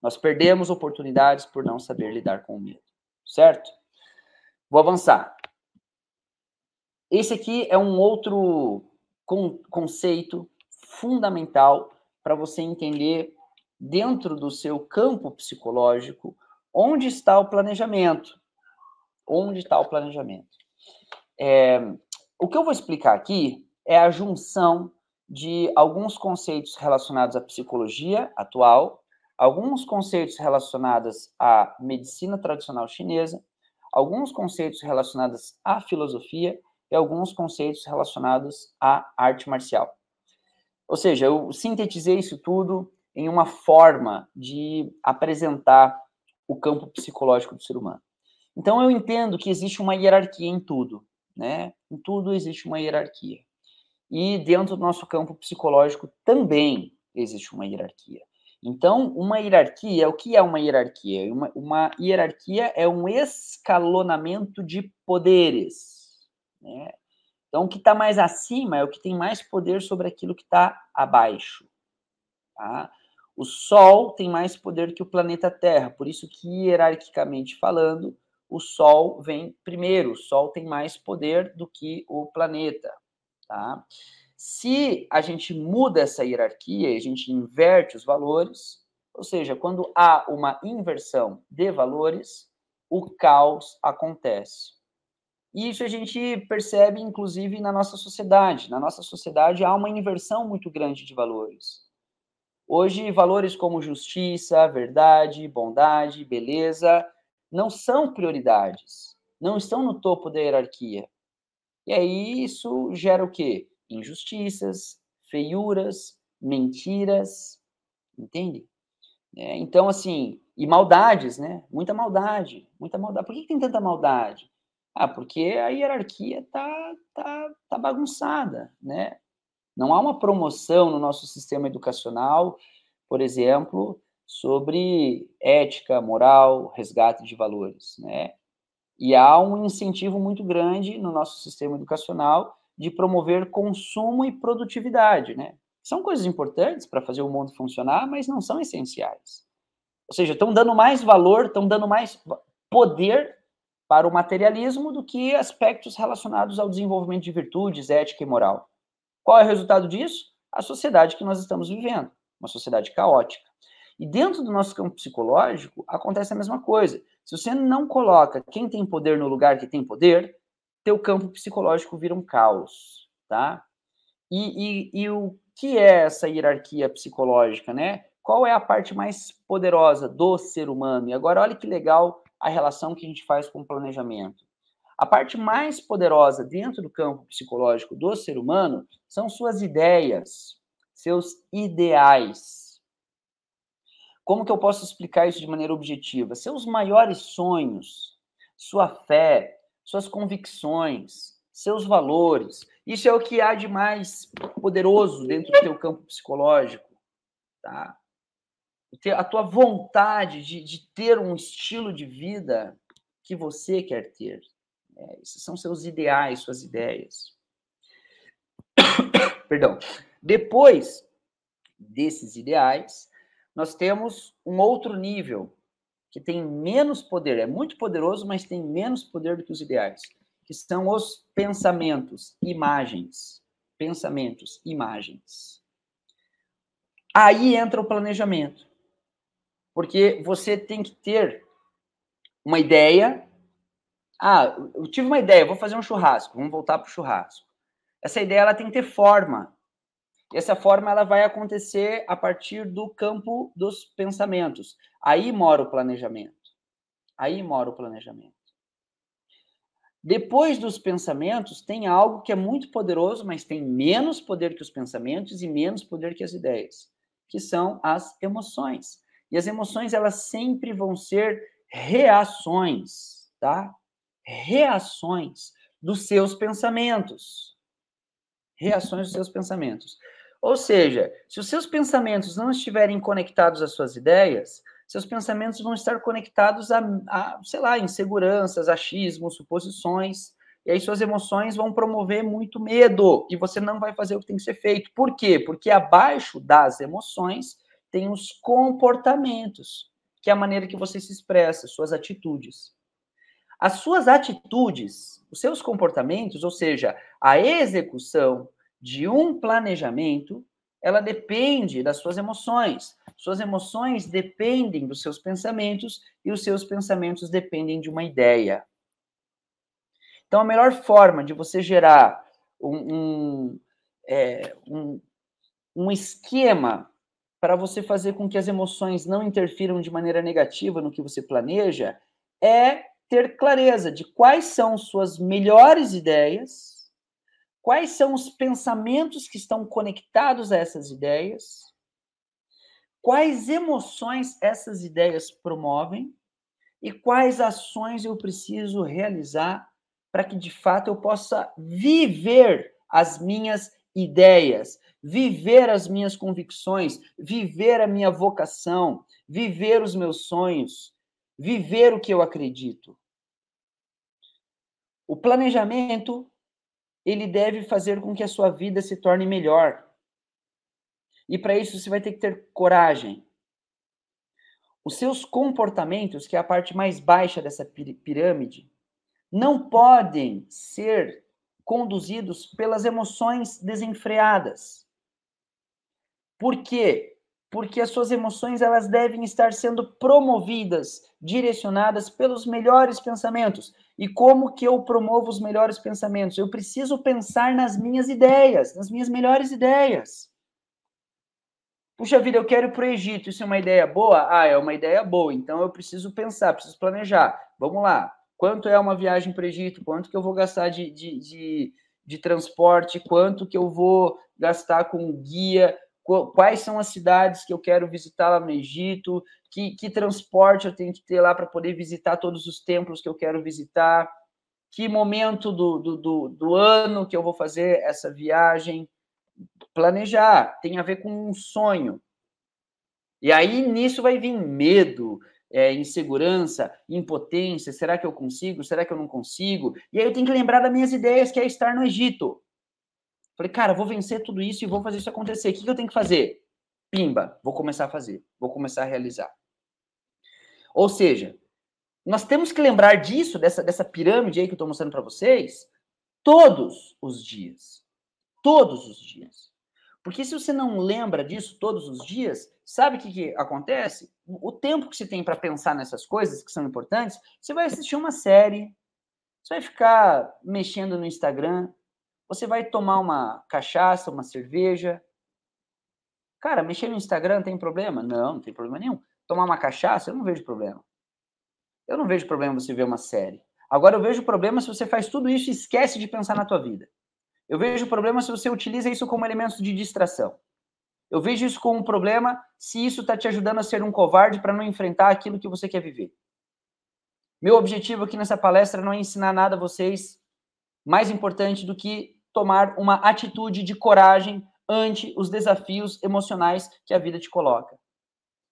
Nós perdemos oportunidades por não saber lidar com o medo, certo? Vou avançar. Esse aqui é um outro con conceito fundamental para você entender dentro do seu campo psicológico onde está o planejamento. Onde está o planejamento? É, o que eu vou explicar aqui é a junção de alguns conceitos relacionados à psicologia atual alguns conceitos relacionados à medicina tradicional chinesa, alguns conceitos relacionados à filosofia e alguns conceitos relacionados à arte marcial. Ou seja, eu sintetizei isso tudo em uma forma de apresentar o campo psicológico do ser humano. Então eu entendo que existe uma hierarquia em tudo, né? Em tudo existe uma hierarquia. E dentro do nosso campo psicológico também existe uma hierarquia. Então, uma hierarquia, o que é uma hierarquia? Uma, uma hierarquia é um escalonamento de poderes. Né? Então, o que está mais acima é o que tem mais poder sobre aquilo que está abaixo. Tá? O Sol tem mais poder que o planeta Terra, por isso que, hierarquicamente falando, o Sol vem primeiro. O Sol tem mais poder do que o planeta. Tá? Se a gente muda essa hierarquia, a gente inverte os valores, ou seja, quando há uma inversão de valores, o caos acontece. E isso a gente percebe, inclusive, na nossa sociedade. Na nossa sociedade há uma inversão muito grande de valores. Hoje, valores como justiça, verdade, bondade, beleza não são prioridades, não estão no topo da hierarquia. E aí isso gera o quê? injustiças, feiuras, mentiras, entende? É, então, assim, e maldades, né? Muita maldade, muita maldade. Por que, tem tanta maldade? Ah, porque a hierarquia tá, tá, tá bagunçada, né? Não há uma promoção no nosso sistema educacional, por exemplo, sobre ética, moral, resgate de valores, né? E há um incentivo muito grande no nosso sistema educacional de promover consumo e produtividade, né? São coisas importantes para fazer o mundo funcionar, mas não são essenciais. Ou seja, estão dando mais valor, estão dando mais poder para o materialismo do que aspectos relacionados ao desenvolvimento de virtudes, ética e moral. Qual é o resultado disso? A sociedade que nós estamos vivendo, uma sociedade caótica. E dentro do nosso campo psicológico, acontece a mesma coisa. Se você não coloca quem tem poder no lugar que tem poder, teu campo psicológico vira um caos, tá? E, e, e o que é essa hierarquia psicológica, né? Qual é a parte mais poderosa do ser humano? E agora olha que legal a relação que a gente faz com o planejamento. A parte mais poderosa dentro do campo psicológico do ser humano são suas ideias, seus ideais. Como que eu posso explicar isso de maneira objetiva? Seus maiores sonhos, sua fé, suas convicções, seus valores. Isso é o que há de mais poderoso dentro do teu campo psicológico, tá? A tua vontade de, de ter um estilo de vida que você quer ter. É, esses são seus ideais, suas ideias. Perdão. Depois desses ideais, nós temos um outro nível que tem menos poder, é muito poderoso, mas tem menos poder do que os ideais, que são os pensamentos, imagens. Pensamentos, imagens. Aí entra o planejamento. Porque você tem que ter uma ideia. Ah, eu tive uma ideia, vou fazer um churrasco, vamos voltar para o churrasco. Essa ideia ela tem que ter forma. Essa forma ela vai acontecer a partir do campo dos pensamentos. Aí mora o planejamento. Aí mora o planejamento. Depois dos pensamentos, tem algo que é muito poderoso, mas tem menos poder que os pensamentos e menos poder que as ideias, que são as emoções. E as emoções, elas sempre vão ser reações, tá? Reações dos seus pensamentos. Reações dos seus pensamentos. Ou seja, se os seus pensamentos não estiverem conectados às suas ideias, seus pensamentos vão estar conectados a, a sei lá, inseguranças, achismos, suposições, e aí suas emoções vão promover muito medo, e você não vai fazer o que tem que ser feito. Por quê? Porque abaixo das emoções tem os comportamentos, que é a maneira que você se expressa, suas atitudes. As suas atitudes, os seus comportamentos, ou seja, a execução de um planejamento, ela depende das suas emoções. Suas emoções dependem dos seus pensamentos e os seus pensamentos dependem de uma ideia. Então, a melhor forma de você gerar um, um, é, um, um esquema para você fazer com que as emoções não interfiram de maneira negativa no que você planeja é ter clareza de quais são suas melhores ideias Quais são os pensamentos que estão conectados a essas ideias? Quais emoções essas ideias promovem? E quais ações eu preciso realizar para que de fato eu possa viver as minhas ideias, viver as minhas convicções, viver a minha vocação, viver os meus sonhos, viver o que eu acredito. O planejamento ele deve fazer com que a sua vida se torne melhor. E para isso você vai ter que ter coragem. Os seus comportamentos, que é a parte mais baixa dessa pirâmide, não podem ser conduzidos pelas emoções desenfreadas. Por quê? Porque as suas emoções elas devem estar sendo promovidas, direcionadas pelos melhores pensamentos. E como que eu promovo os melhores pensamentos? Eu preciso pensar nas minhas ideias, nas minhas melhores ideias. Puxa vida, eu quero ir para o Egito. Isso é uma ideia boa? Ah, é uma ideia boa. Então eu preciso pensar, preciso planejar. Vamos lá. Quanto é uma viagem para o Egito? Quanto que eu vou gastar de, de, de, de transporte? Quanto que eu vou gastar com guia? Quais são as cidades que eu quero visitar lá no Egito, que, que transporte eu tenho que ter lá para poder visitar todos os templos que eu quero visitar, que momento do, do, do, do, ano que eu vou fazer essa viagem. Planejar tem a ver com um sonho. E aí nisso vai vir medo, é, insegurança, impotência. Será que eu consigo? Será que eu não consigo? E aí eu tenho que lembrar das minhas ideias, que é estar no Egito. Falei, cara, vou vencer tudo isso e vou fazer isso acontecer. O que, eu tenho que fazer? Pimba, vou começar a fazer, vou começar a realizar. Ou seja, nós temos que lembrar disso, dessa, dessa pirâmide aí que eu estou mostrando para vocês, todos os dias. Todos os dias. Porque se você não lembra disso todos os dias, sabe o que, que acontece? O tempo que você tem para pensar nessas coisas que são importantes, você vai assistir uma série, você vai ficar mexendo no Instagram, você vai tomar uma cachaça, uma cerveja. Cara, mexer no Instagram tem problema? Não, não tem problema nenhum. Tomar uma cachaça, eu não vejo problema. Eu não vejo problema você ver uma série. Agora eu vejo problema se você faz tudo isso e esquece de pensar na tua vida. Eu vejo problema se você utiliza isso como elemento de distração. Eu vejo isso como um problema se isso está te ajudando a ser um covarde para não enfrentar aquilo que você quer viver. Meu objetivo aqui nessa palestra não é ensinar nada a vocês mais importante do que tomar uma atitude de coragem ante os desafios emocionais que a vida te coloca.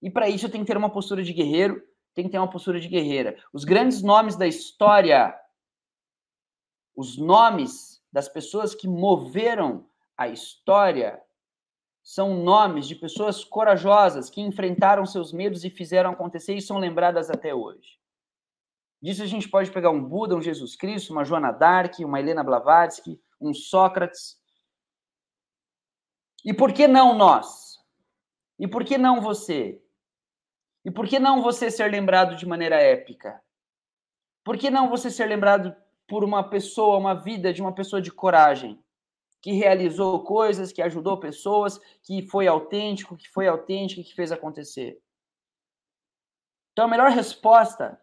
E para isso tenho que ter uma postura de guerreiro, tem que ter uma postura de guerreira. Os grandes nomes da história, os nomes das pessoas que moveram a história, são nomes de pessoas corajosas que enfrentaram seus medos e fizeram acontecer e são lembradas até hoje. Disso a gente pode pegar um Buda, um Jesus Cristo, uma Joana Dark, uma Helena Blavatsky, um Sócrates. E por que não nós? E por que não você? E por que não você ser lembrado de maneira épica? Por que não você ser lembrado por uma pessoa, uma vida de uma pessoa de coragem, que realizou coisas, que ajudou pessoas, que foi autêntico, que foi autêntico, que fez acontecer? Então, a melhor resposta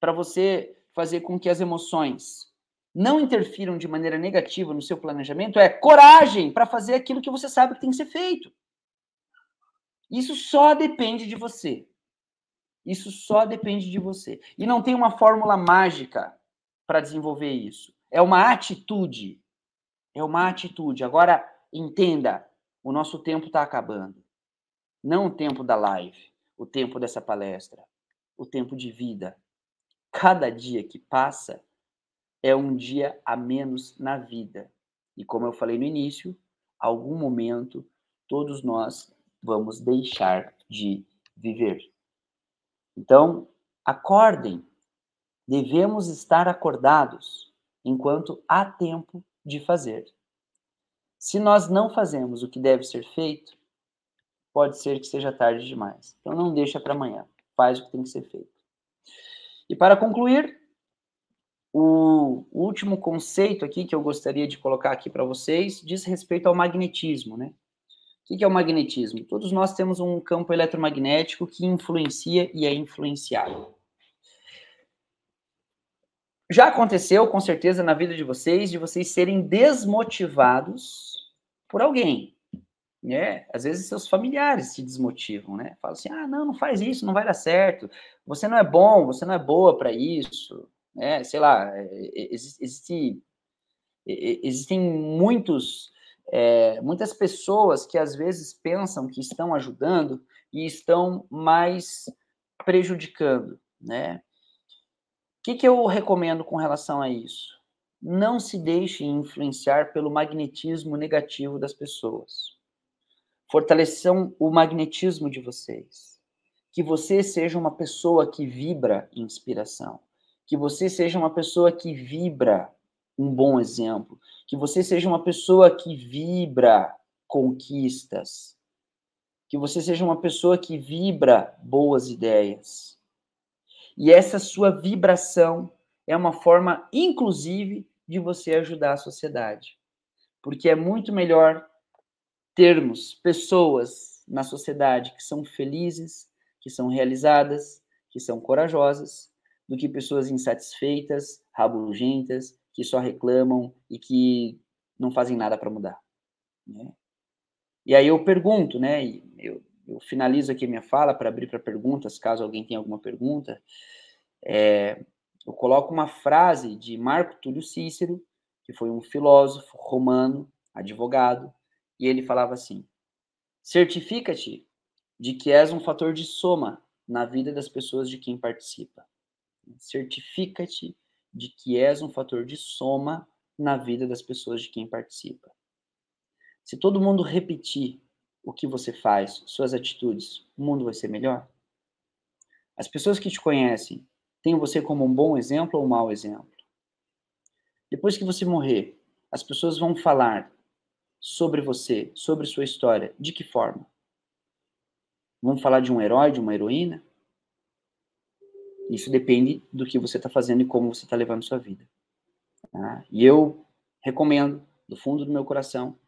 para você fazer com que as emoções não interfiram de maneira negativa no seu planejamento é coragem para fazer aquilo que você sabe que tem que ser feito. Isso só depende de você. Isso só depende de você. E não tem uma fórmula mágica para desenvolver isso. É uma atitude. É uma atitude. Agora, entenda: o nosso tempo está acabando. Não o tempo da live, o tempo dessa palestra, o tempo de vida. Cada dia que passa é um dia a menos na vida. E como eu falei no início, algum momento todos nós vamos deixar de viver. Então, acordem. Devemos estar acordados enquanto há tempo de fazer. Se nós não fazemos o que deve ser feito, pode ser que seja tarde demais. Então não deixa para amanhã. Faz o que tem que ser feito. E para concluir, o último conceito aqui que eu gostaria de colocar aqui para vocês diz respeito ao magnetismo, né? O que é o magnetismo? Todos nós temos um campo eletromagnético que influencia e é influenciado. Já aconteceu, com certeza, na vida de vocês, de vocês serem desmotivados por alguém. Né? Às vezes seus familiares te desmotivam, né? Falam assim: ah, não, não faz isso, não vai dar certo, você não é bom, você não é boa para isso, né? Sei lá, é, é, existe, existem muitos é, muitas pessoas que às vezes pensam que estão ajudando e estão mais prejudicando, né? O que, que eu recomendo com relação a isso? Não se deixe influenciar pelo magnetismo negativo das pessoas. Fortaleçam o magnetismo de vocês. Que você seja uma pessoa que vibra inspiração. Que você seja uma pessoa que vibra um bom exemplo, que você seja uma pessoa que vibra conquistas, que você seja uma pessoa que vibra boas ideias. E essa sua vibração é uma forma, inclusive, de você ajudar a sociedade. Porque é muito melhor termos pessoas na sociedade que são felizes, que são realizadas, que são corajosas, do que pessoas insatisfeitas, rabugentas, que só reclamam e que não fazem nada para mudar. Né? E aí eu pergunto, né? Eu, eu finalizo aqui minha fala para abrir para perguntas, caso alguém tenha alguma pergunta. É, eu coloco uma frase de Marco Túlio Cícero, que foi um filósofo romano, advogado, e ele falava assim: certifica-te de que és um fator de soma na vida das pessoas de quem participa. Certifica-te de que és um fator de soma na vida das pessoas de quem participa. Se todo mundo repetir o que você faz, suas atitudes, o mundo vai ser melhor? As pessoas que te conhecem têm você como um bom exemplo ou um mau exemplo? Depois que você morrer, as pessoas vão falar sobre você, sobre sua história. De que forma? Vão falar de um herói, de uma heroína? Isso depende do que você está fazendo e como você está levando sua vida. Tá? E eu recomendo, do fundo do meu coração,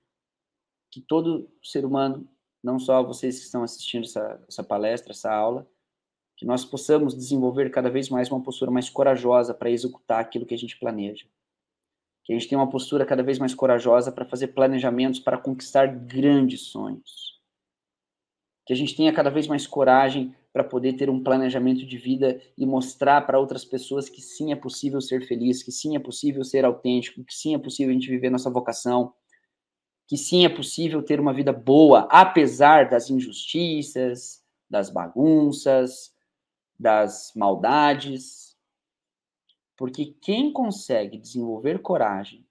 que todo ser humano, não só vocês que estão assistindo essa, essa palestra, essa aula, que nós possamos desenvolver cada vez mais uma postura mais corajosa para executar aquilo que a gente planeja. Que a gente tenha uma postura cada vez mais corajosa para fazer planejamentos para conquistar grandes sonhos. Que a gente tenha cada vez mais coragem para poder ter um planejamento de vida e mostrar para outras pessoas que sim é possível ser feliz, que sim é possível ser autêntico, que sim é possível a gente viver nossa vocação, que sim é possível ter uma vida boa, apesar das injustiças, das bagunças, das maldades, porque quem consegue desenvolver coragem,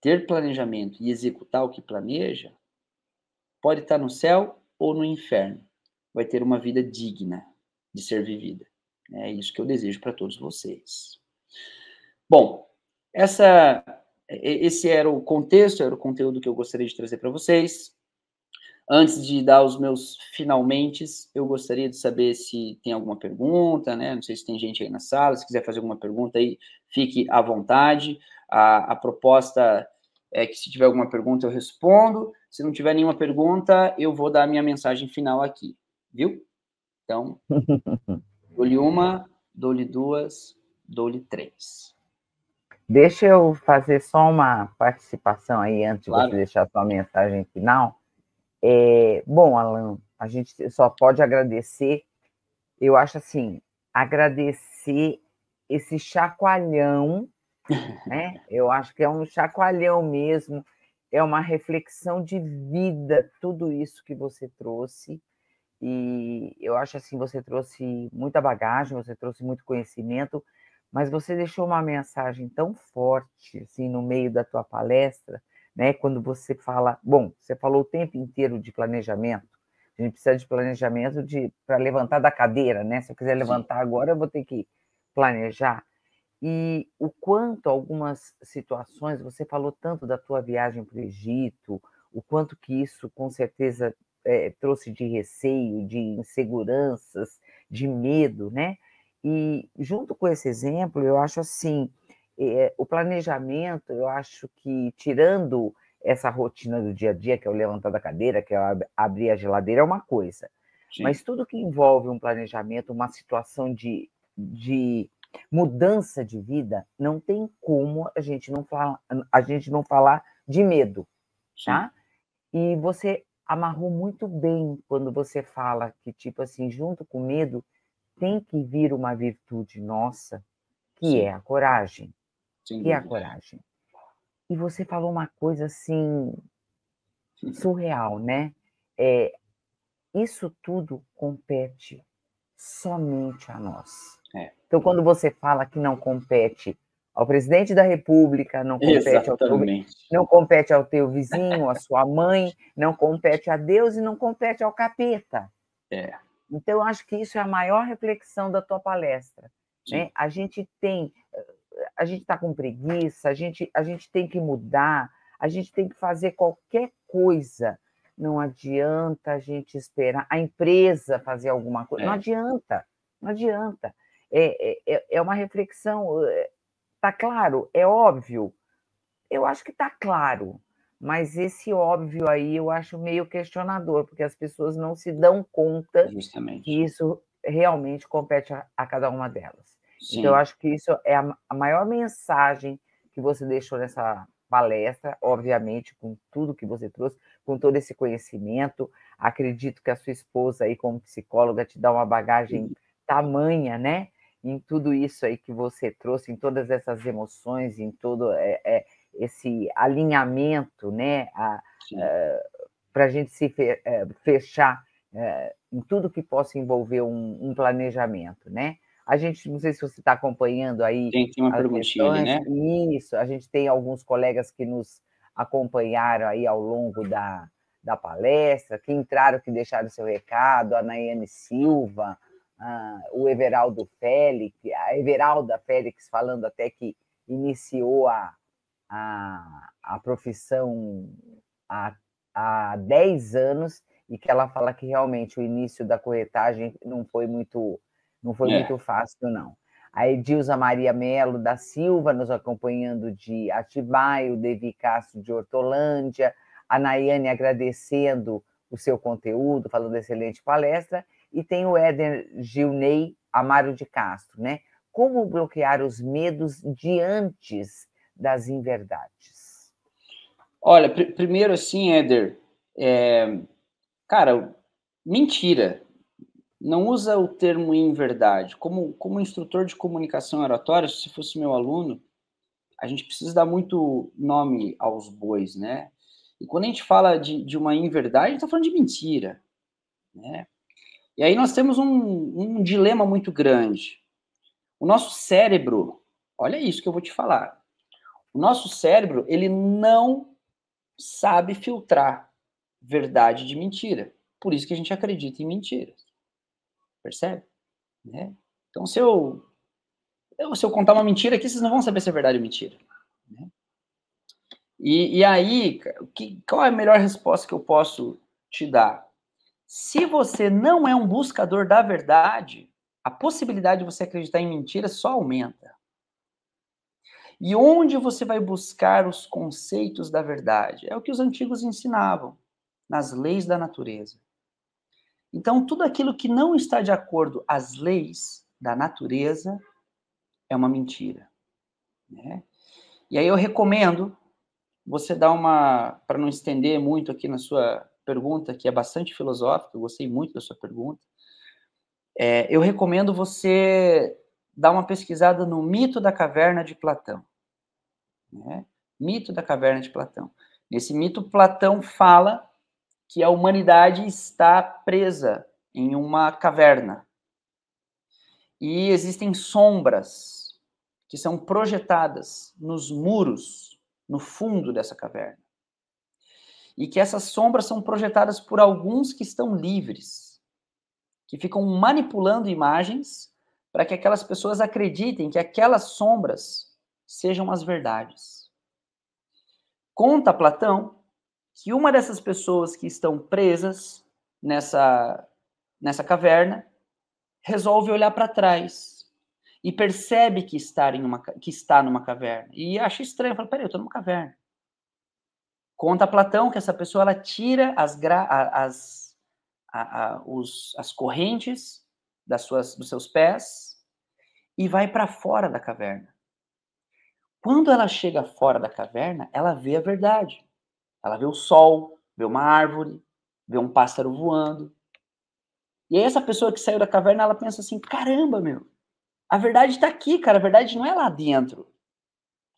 ter planejamento e executar o que planeja, pode estar no céu ou no inferno, vai ter uma vida digna de ser vivida. É isso que eu desejo para todos vocês. Bom, essa, esse era o contexto, era o conteúdo que eu gostaria de trazer para vocês. Antes de dar os meus finalmente, eu gostaria de saber se tem alguma pergunta, né? Não sei se tem gente aí na sala, se quiser fazer alguma pergunta aí, fique à vontade. A, a proposta é que se tiver alguma pergunta eu respondo. Se não tiver nenhuma pergunta, eu vou dar a minha mensagem final aqui, viu? Então, dou-lhe uma, dou-lhe duas, dou-lhe três. Deixa eu fazer só uma participação aí antes claro. de você deixar a sua mensagem final. É, bom, Alan, a gente só pode agradecer, eu acho assim, agradecer esse chacoalhão, né? Eu acho que é um chacoalhão mesmo, é uma reflexão de vida, tudo isso que você trouxe. E eu acho assim, você trouxe muita bagagem, você trouxe muito conhecimento, mas você deixou uma mensagem tão forte assim no meio da tua palestra, né? Quando você fala, bom, você falou o tempo inteiro de planejamento. A gente precisa de planejamento de para levantar da cadeira, né? Se eu quiser levantar Sim. agora, eu vou ter que planejar. E o quanto algumas situações, você falou tanto da tua viagem para o Egito, o quanto que isso com certeza é, trouxe de receio, de inseguranças, de medo, né? E junto com esse exemplo, eu acho assim, é, o planejamento, eu acho que tirando essa rotina do dia a dia, que é o levantar da cadeira, que é abrir a geladeira, é uma coisa. Sim. Mas tudo que envolve um planejamento, uma situação de, de mudança de vida, não tem como a gente não falar, a gente não falar de medo, Sim. tá? E você amarrou muito bem quando você fala que, tipo assim, junto com o medo, tem que vir uma virtude nossa, que Sim. é a coragem. Sem que é a coragem. E você falou uma coisa assim surreal, né? É, isso tudo compete somente a nós. É. Então, quando você fala que não compete ao presidente da República, não compete, ao teu, não compete ao teu vizinho, à sua mãe, não compete a Deus e não compete ao capeta. É. Então, eu acho que isso é a maior reflexão da tua palestra. Né? A gente tem a gente está com preguiça, a gente, a gente tem que mudar, a gente tem que fazer qualquer coisa. Não adianta a gente esperar a empresa fazer alguma coisa. É. Não adianta, não adianta. É, é, é, é uma reflexão. Está claro? É óbvio? Eu acho que está claro, mas esse óbvio aí eu acho meio questionador, porque as pessoas não se dão conta Justamente. que isso realmente compete a, a cada uma delas. Sim. Então, eu acho que isso é a, a maior mensagem que você deixou nessa palestra, obviamente, com tudo que você trouxe, com todo esse conhecimento. Acredito que a sua esposa aí, como psicóloga, te dá uma bagagem tamanha, né? Em tudo isso aí que você trouxe, em todas essas emoções, em todo é, é, esse alinhamento, né? Para a gente se é, fechar é, em tudo que possa envolver um, um planejamento, né? A gente, não sei se você está acompanhando aí. Tem, tem uma perguntinha né? Isso, a gente tem alguns colegas que nos acompanharam aí ao longo da, da palestra, que entraram, que deixaram seu recado, a Nayane Silva, o Everaldo Félix, a Everalda Félix falando até que iniciou a, a, a profissão há, há 10 anos e que ela fala que realmente o início da corretagem não foi muito não foi é. muito fácil, não. A Edilza Maria Melo da Silva nos acompanhando de Atibaia, o Devi Castro de Hortolândia, a Nayane agradecendo o seu conteúdo, falando excelente palestra, e tem o Éder Gilney Amaro de Castro, né? Como bloquear os medos diante das inverdades? Olha, pr primeiro assim, Éder, é... cara, mentira não usa o termo em verdade. Como, como instrutor de comunicação oratória, se fosse meu aluno, a gente precisa dar muito nome aos bois, né? E quando a gente fala de, de uma inverdade, a gente está falando de mentira, né? E aí nós temos um, um dilema muito grande. O nosso cérebro, olha isso que eu vou te falar. O nosso cérebro, ele não sabe filtrar verdade de mentira. Por isso que a gente acredita em mentiras. Percebe? Né? Então, se eu, se eu contar uma mentira aqui, vocês não vão saber se é verdade ou mentira. Né? E, e aí, que, qual é a melhor resposta que eu posso te dar? Se você não é um buscador da verdade, a possibilidade de você acreditar em mentira só aumenta. E onde você vai buscar os conceitos da verdade? É o que os antigos ensinavam, nas leis da natureza. Então, tudo aquilo que não está de acordo às leis da natureza é uma mentira. Né? E aí eu recomendo você dar uma, para não estender muito aqui na sua pergunta, que é bastante filosófica, eu gostei muito da sua pergunta, é, eu recomendo você dar uma pesquisada no mito da caverna de Platão. Né? Mito da caverna de Platão. Nesse mito, Platão fala que a humanidade está presa em uma caverna. E existem sombras que são projetadas nos muros, no fundo dessa caverna. E que essas sombras são projetadas por alguns que estão livres que ficam manipulando imagens para que aquelas pessoas acreditem que aquelas sombras sejam as verdades. Conta Platão que uma dessas pessoas que estão presas nessa, nessa caverna resolve olhar para trás e percebe que está, em uma, que está numa caverna. E acha estranho, fala, peraí, eu estou numa caverna. Conta Platão que essa pessoa ela tira as, as a, a, os, as correntes das suas, dos seus pés e vai para fora da caverna. Quando ela chega fora da caverna, ela vê a verdade. Ela vê o sol, vê uma árvore, vê um pássaro voando. E aí essa pessoa que saiu da caverna, ela pensa assim: caramba, meu, a verdade está aqui, cara. A verdade não é lá dentro.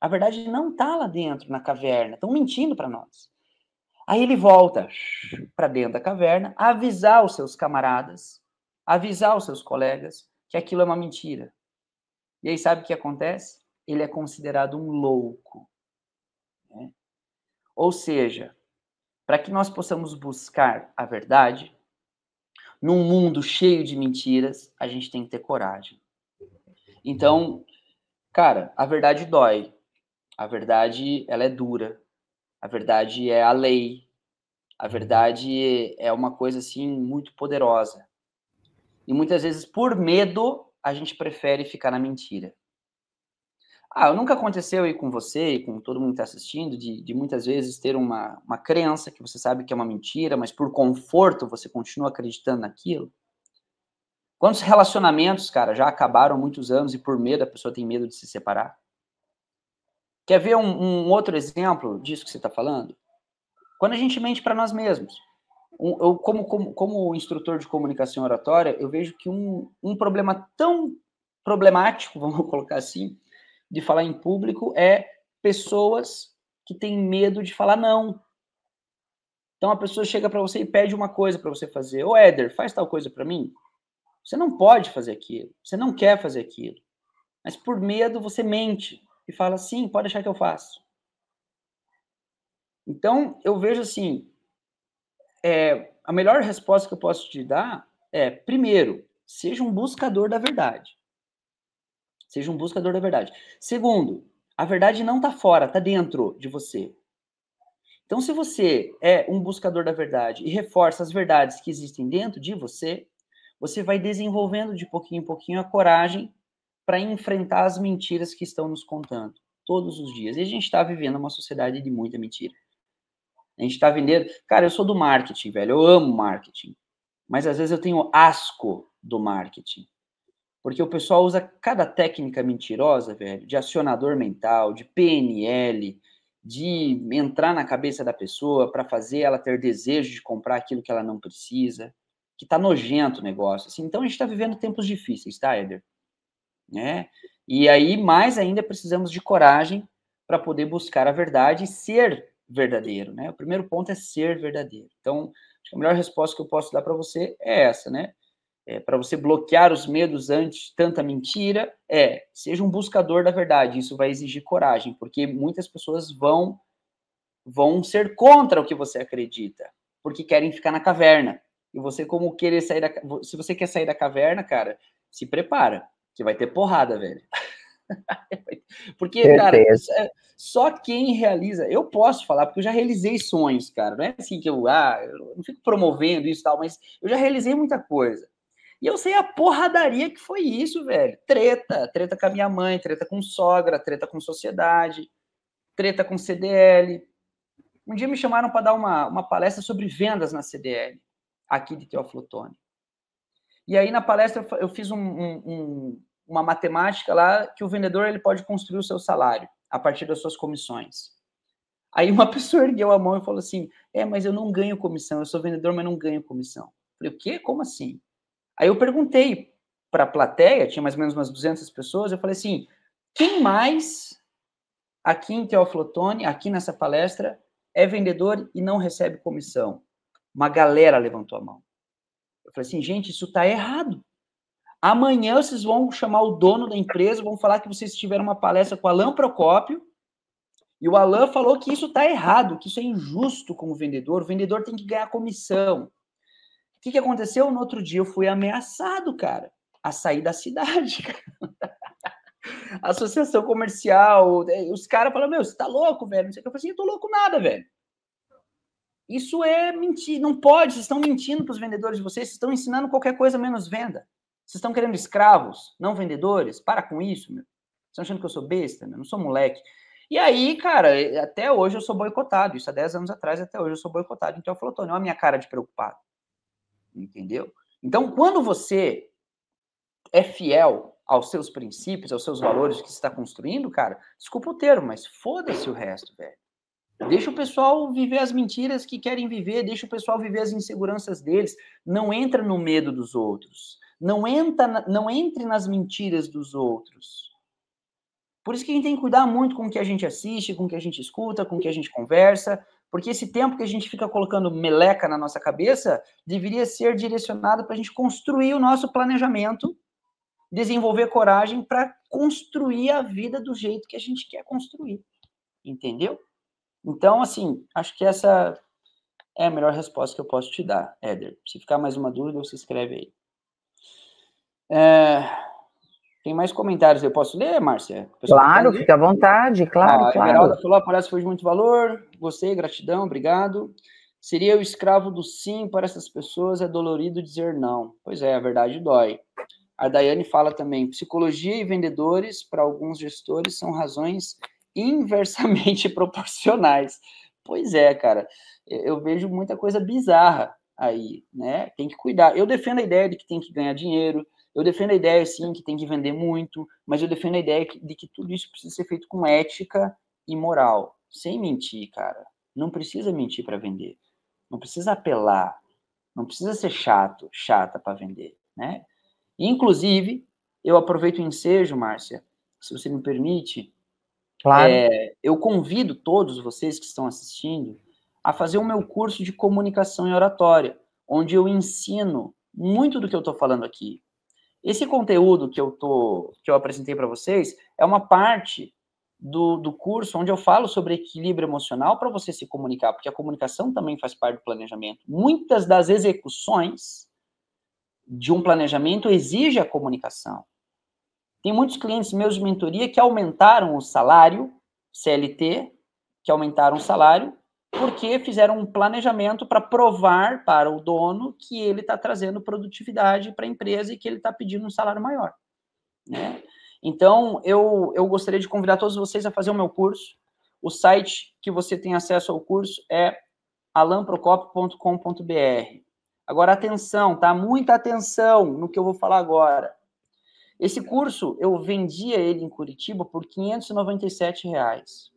A verdade não está lá dentro, na caverna. Estão mentindo para nós. Aí ele volta para dentro da caverna, avisar os seus camaradas, avisar os seus colegas que aquilo é uma mentira. E aí sabe o que acontece? Ele é considerado um louco. Né? Ou seja, para que nós possamos buscar a verdade, num mundo cheio de mentiras, a gente tem que ter coragem. Então, cara, a verdade dói. A verdade, ela é dura. A verdade é a lei. A verdade é uma coisa assim muito poderosa. E muitas vezes, por medo, a gente prefere ficar na mentira. Ah, nunca aconteceu aí com você e com todo mundo que está assistindo, de, de, muitas vezes ter uma, uma crença que você sabe que é uma mentira, mas por conforto você continua acreditando naquilo? Quantos relacionamentos, cara, já acabaram há muitos anos e por medo a pessoa tem medo de se separar? Quer ver um, um outro exemplo disso que você está falando? Quando a gente mente para nós mesmos. Eu, como, como, como instrutor de comunicação oratória, eu vejo que um, um problema tão problemático, vamos colocar assim, de falar em público é pessoas que têm medo de falar não. Então a pessoa chega para você e pede uma coisa para você fazer. Ô Éder, faz tal coisa para mim. Você não pode fazer aquilo. Você não quer fazer aquilo. Mas por medo você mente e fala, sim, pode deixar que eu faço. Então, eu vejo assim, é, a melhor resposta que eu posso te dar é, primeiro, seja um buscador da verdade. Seja um buscador da verdade. Segundo, a verdade não está fora, está dentro de você. Então, se você é um buscador da verdade e reforça as verdades que existem dentro de você, você vai desenvolvendo de pouquinho em pouquinho a coragem para enfrentar as mentiras que estão nos contando todos os dias. E a gente está vivendo uma sociedade de muita mentira. A gente está vendendo. Cara, eu sou do marketing, velho. Eu amo marketing. Mas às vezes eu tenho asco do marketing. Porque o pessoal usa cada técnica mentirosa, velho, de acionador mental, de PNL, de entrar na cabeça da pessoa para fazer ela ter desejo de comprar aquilo que ela não precisa, que tá nojento o negócio. Assim. Então a gente está vivendo tempos difíceis, tá, Eder? Né? E aí, mais ainda, precisamos de coragem para poder buscar a verdade e ser verdadeiro, né? O primeiro ponto é ser verdadeiro. Então, a melhor resposta que eu posso dar para você é essa, né? é, para você bloquear os medos antes de tanta mentira, é seja um buscador da verdade. Isso vai exigir coragem, porque muitas pessoas vão vão ser contra o que você acredita, porque querem ficar na caverna. E você, como querer sair da. Se você quer sair da caverna, cara, se prepara, que vai ter porrada, velho. porque, cara, é, só quem realiza. Eu posso falar, porque eu já realizei sonhos, cara. Não é assim que eu. Ah, eu não fico promovendo isso e tal, mas eu já realizei muita coisa. E eu sei a porradaria que foi isso, velho. Treta, treta com a minha mãe, treta com sogra, treta com sociedade, treta com CDL. Um dia me chamaram para dar uma, uma palestra sobre vendas na CDL, aqui de Teófilo E aí, na palestra, eu fiz um, um, uma matemática lá que o vendedor ele pode construir o seu salário a partir das suas comissões. Aí uma pessoa ergueu a mão e falou assim: É, mas eu não ganho comissão, eu sou vendedor, mas não ganho comissão. Eu falei: O quê? Como assim? Aí eu perguntei para a plateia, tinha mais ou menos umas 200 pessoas, eu falei assim: quem mais aqui em Teoflotone, aqui nessa palestra, é vendedor e não recebe comissão? Uma galera levantou a mão. Eu falei assim, gente, isso está errado. Amanhã vocês vão chamar o dono da empresa, vão falar que vocês tiveram uma palestra com o Alain Procópio, e o Alain falou que isso está errado, que isso é injusto como vendedor, o vendedor tem que ganhar comissão que, que aconteceu? No outro dia eu fui ameaçado, cara, a sair da cidade. Associação comercial, é, os caras falam, meu, você tá louco, velho? Não sei o que. Eu falei assim, eu tô louco nada, velho. Isso é mentir, não pode, vocês estão mentindo para os vendedores de vocês, vocês estão ensinando qualquer coisa menos venda. Vocês estão querendo escravos, não vendedores? Para com isso, meu. Vocês estão achando que eu sou besta, meu? Não sou moleque. E aí, cara, até hoje eu sou boicotado. Isso há 10 anos atrás, até hoje eu sou boicotado. Então eu falo, Tony, olha a minha cara de preocupado entendeu? Então, quando você é fiel aos seus princípios, aos seus valores que está construindo, cara, desculpa o termo, mas foda-se o resto, velho. Deixa o pessoal viver as mentiras que querem viver, deixa o pessoal viver as inseguranças deles. Não entra no medo dos outros. Não, entra, não entre nas mentiras dos outros. Por isso que a gente tem que cuidar muito com o que a gente assiste, com o que a gente escuta, com o que a gente conversa, porque esse tempo que a gente fica colocando meleca na nossa cabeça deveria ser direcionado para a gente construir o nosso planejamento, desenvolver coragem para construir a vida do jeito que a gente quer construir. Entendeu? Então, assim, acho que essa é a melhor resposta que eu posso te dar, Éder. Se ficar mais uma dúvida, você escreve aí. É, tem mais comentários, eu posso ler, Márcia? Claro, fica à vontade, claro, ah, claro. A Geralda falou, a palestra foi de muito valor, gostei, gratidão, obrigado. Seria o escravo do sim para essas pessoas, é dolorido dizer não. Pois é, a verdade dói. A Daiane fala também, psicologia e vendedores, para alguns gestores, são razões inversamente proporcionais. Pois é, cara, eu vejo muita coisa bizarra aí, né? Tem que cuidar. Eu defendo a ideia de que tem que ganhar dinheiro, eu defendo a ideia, sim, que tem que vender muito, mas eu defendo a ideia de que tudo isso precisa ser feito com ética e moral, sem mentir, cara. Não precisa mentir para vender. Não precisa apelar. Não precisa ser chato, chata para vender, né? Inclusive, eu aproveito o ensejo, Márcia, se você me permite. Claro. É, eu convido todos vocês que estão assistindo a fazer o meu curso de comunicação e oratória, onde eu ensino muito do que eu estou falando aqui. Esse conteúdo que eu tô, que eu apresentei para vocês é uma parte do, do curso onde eu falo sobre equilíbrio emocional para você se comunicar, porque a comunicação também faz parte do planejamento. Muitas das execuções de um planejamento exige a comunicação. Tem muitos clientes meus de mentoria que aumentaram o salário CLT, que aumentaram o salário porque fizeram um planejamento para provar para o dono que ele está trazendo produtividade para a empresa e que ele está pedindo um salário maior. Né? Então, eu, eu gostaria de convidar todos vocês a fazer o meu curso. O site que você tem acesso ao curso é alamprocopio.com.br. Agora, atenção, tá? Muita atenção no que eu vou falar agora. Esse curso, eu vendia ele em Curitiba por 597 reais.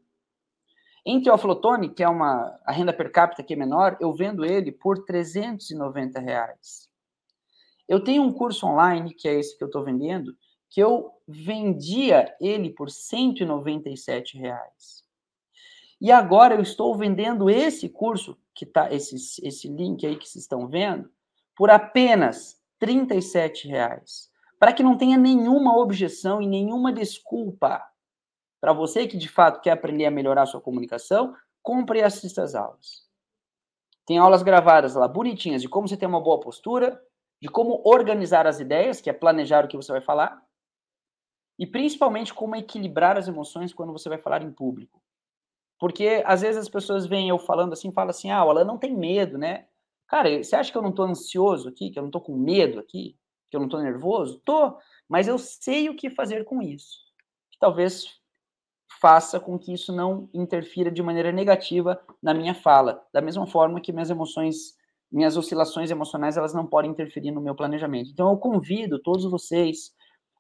Em Teoflotone, que é uma a renda per capita que é menor, eu vendo ele por 390 reais. Eu tenho um curso online, que é esse que eu estou vendendo, que eu vendia ele por 197 reais. E agora eu estou vendendo esse curso, que tá esse, esse link aí que vocês estão vendo, por apenas R$ reais. Para que não tenha nenhuma objeção e nenhuma desculpa. Para você que de fato quer aprender a melhorar a sua comunicação, compre e assista as aulas. Tem aulas gravadas lá bonitinhas de como você ter uma boa postura, de como organizar as ideias, que é planejar o que você vai falar, e principalmente como equilibrar as emoções quando você vai falar em público. Porque às vezes as pessoas veem eu falando assim, falam assim: "Ah, ela não tem medo, né?" Cara, você acha que eu não tô ansioso aqui, que eu não tô com medo aqui, que eu não tô nervoso? Tô, mas eu sei o que fazer com isso. Que talvez faça com que isso não interfira de maneira negativa na minha fala, da mesma forma que minhas emoções, minhas oscilações emocionais, elas não podem interferir no meu planejamento. Então eu convido todos vocês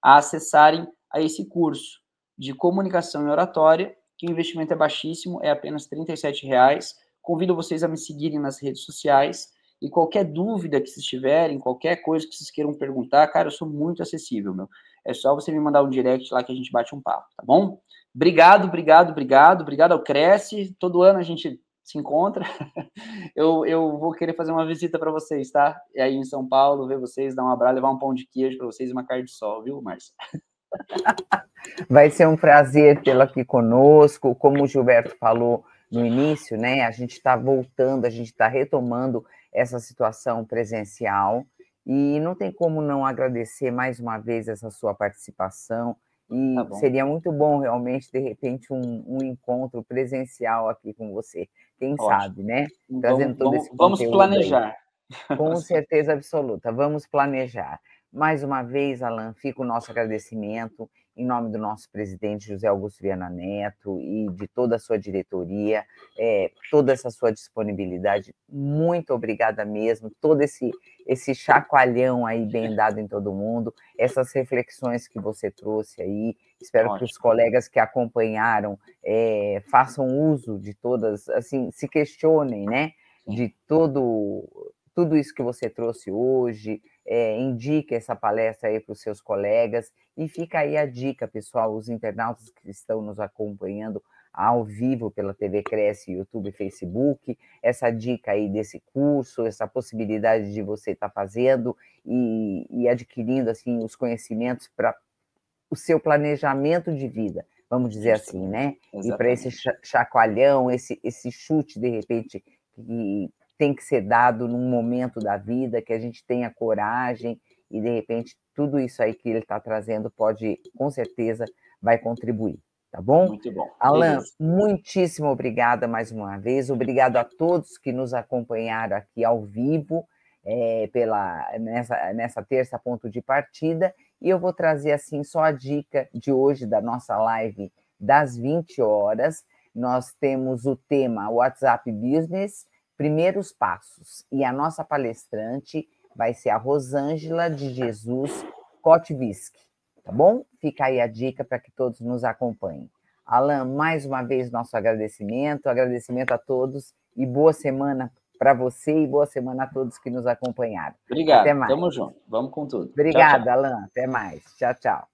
a acessarem a esse curso de comunicação e oratória, que o investimento é baixíssimo, é apenas R$ reais. Convido vocês a me seguirem nas redes sociais e qualquer dúvida que vocês tiverem, qualquer coisa que vocês queiram perguntar, cara, eu sou muito acessível, meu. É só você me mandar um direct lá que a gente bate um papo, tá bom? Obrigado, obrigado, obrigado, obrigado ao Cresce. Todo ano a gente se encontra. Eu, eu vou querer fazer uma visita para vocês, tá? E aí em São Paulo, ver vocês, dar um abraço, levar um pão de queijo para vocês e uma carne de sol, viu, Márcia? Vai ser um prazer tê-lo aqui conosco. Como o Gilberto falou no início, né? A gente está voltando, a gente está retomando essa situação presencial e não tem como não agradecer mais uma vez essa sua participação. E tá seria muito bom realmente, de repente, um, um, encontro presencial aqui com você. Quem Ótimo. sabe, né? Trazendo vamos, todo esse Vamos planejar. Aí. Com certeza absoluta, vamos planejar. Mais uma vez, Alan, fica o nosso agradecimento em nome do nosso presidente José Augusto Viana Neto e de toda a sua diretoria, é, toda essa sua disponibilidade. Muito obrigada mesmo, todo esse, esse chacoalhão aí bem dado em todo mundo, essas reflexões que você trouxe aí. Espero Ótimo. que os colegas que acompanharam é, façam uso de todas, assim, se questionem, né? De todo tudo isso que você trouxe hoje, é, indique essa palestra aí para os seus colegas e fica aí a dica, pessoal, os internautas que estão nos acompanhando ao vivo pela TV Cresce, YouTube e Facebook, essa dica aí desse curso, essa possibilidade de você estar tá fazendo e, e adquirindo assim os conhecimentos para o seu planejamento de vida, vamos dizer assim, né? Exatamente. E para esse chacoalhão, esse, esse chute de repente que tem que ser dado num momento da vida, que a gente tenha coragem e, de repente, tudo isso aí que ele está trazendo pode, com certeza, vai contribuir. Tá bom? Muito bom. Alan, Beleza. muitíssimo obrigada mais uma vez. Obrigado a todos que nos acompanharam aqui ao vivo é, pela nessa, nessa terça ponto de partida. E eu vou trazer assim só a dica de hoje da nossa live das 20 horas. Nós temos o tema WhatsApp Business primeiros passos. E a nossa palestrante vai ser a Rosângela de Jesus Kotvisk, tá bom? Fica aí a dica para que todos nos acompanhem. Alan, mais uma vez nosso agradecimento, agradecimento a todos e boa semana para você e boa semana a todos que nos acompanharam. Obrigado. Até mais. Tamo junto. Vamos com tudo. Obrigada, Alan. Até mais. Tchau, tchau.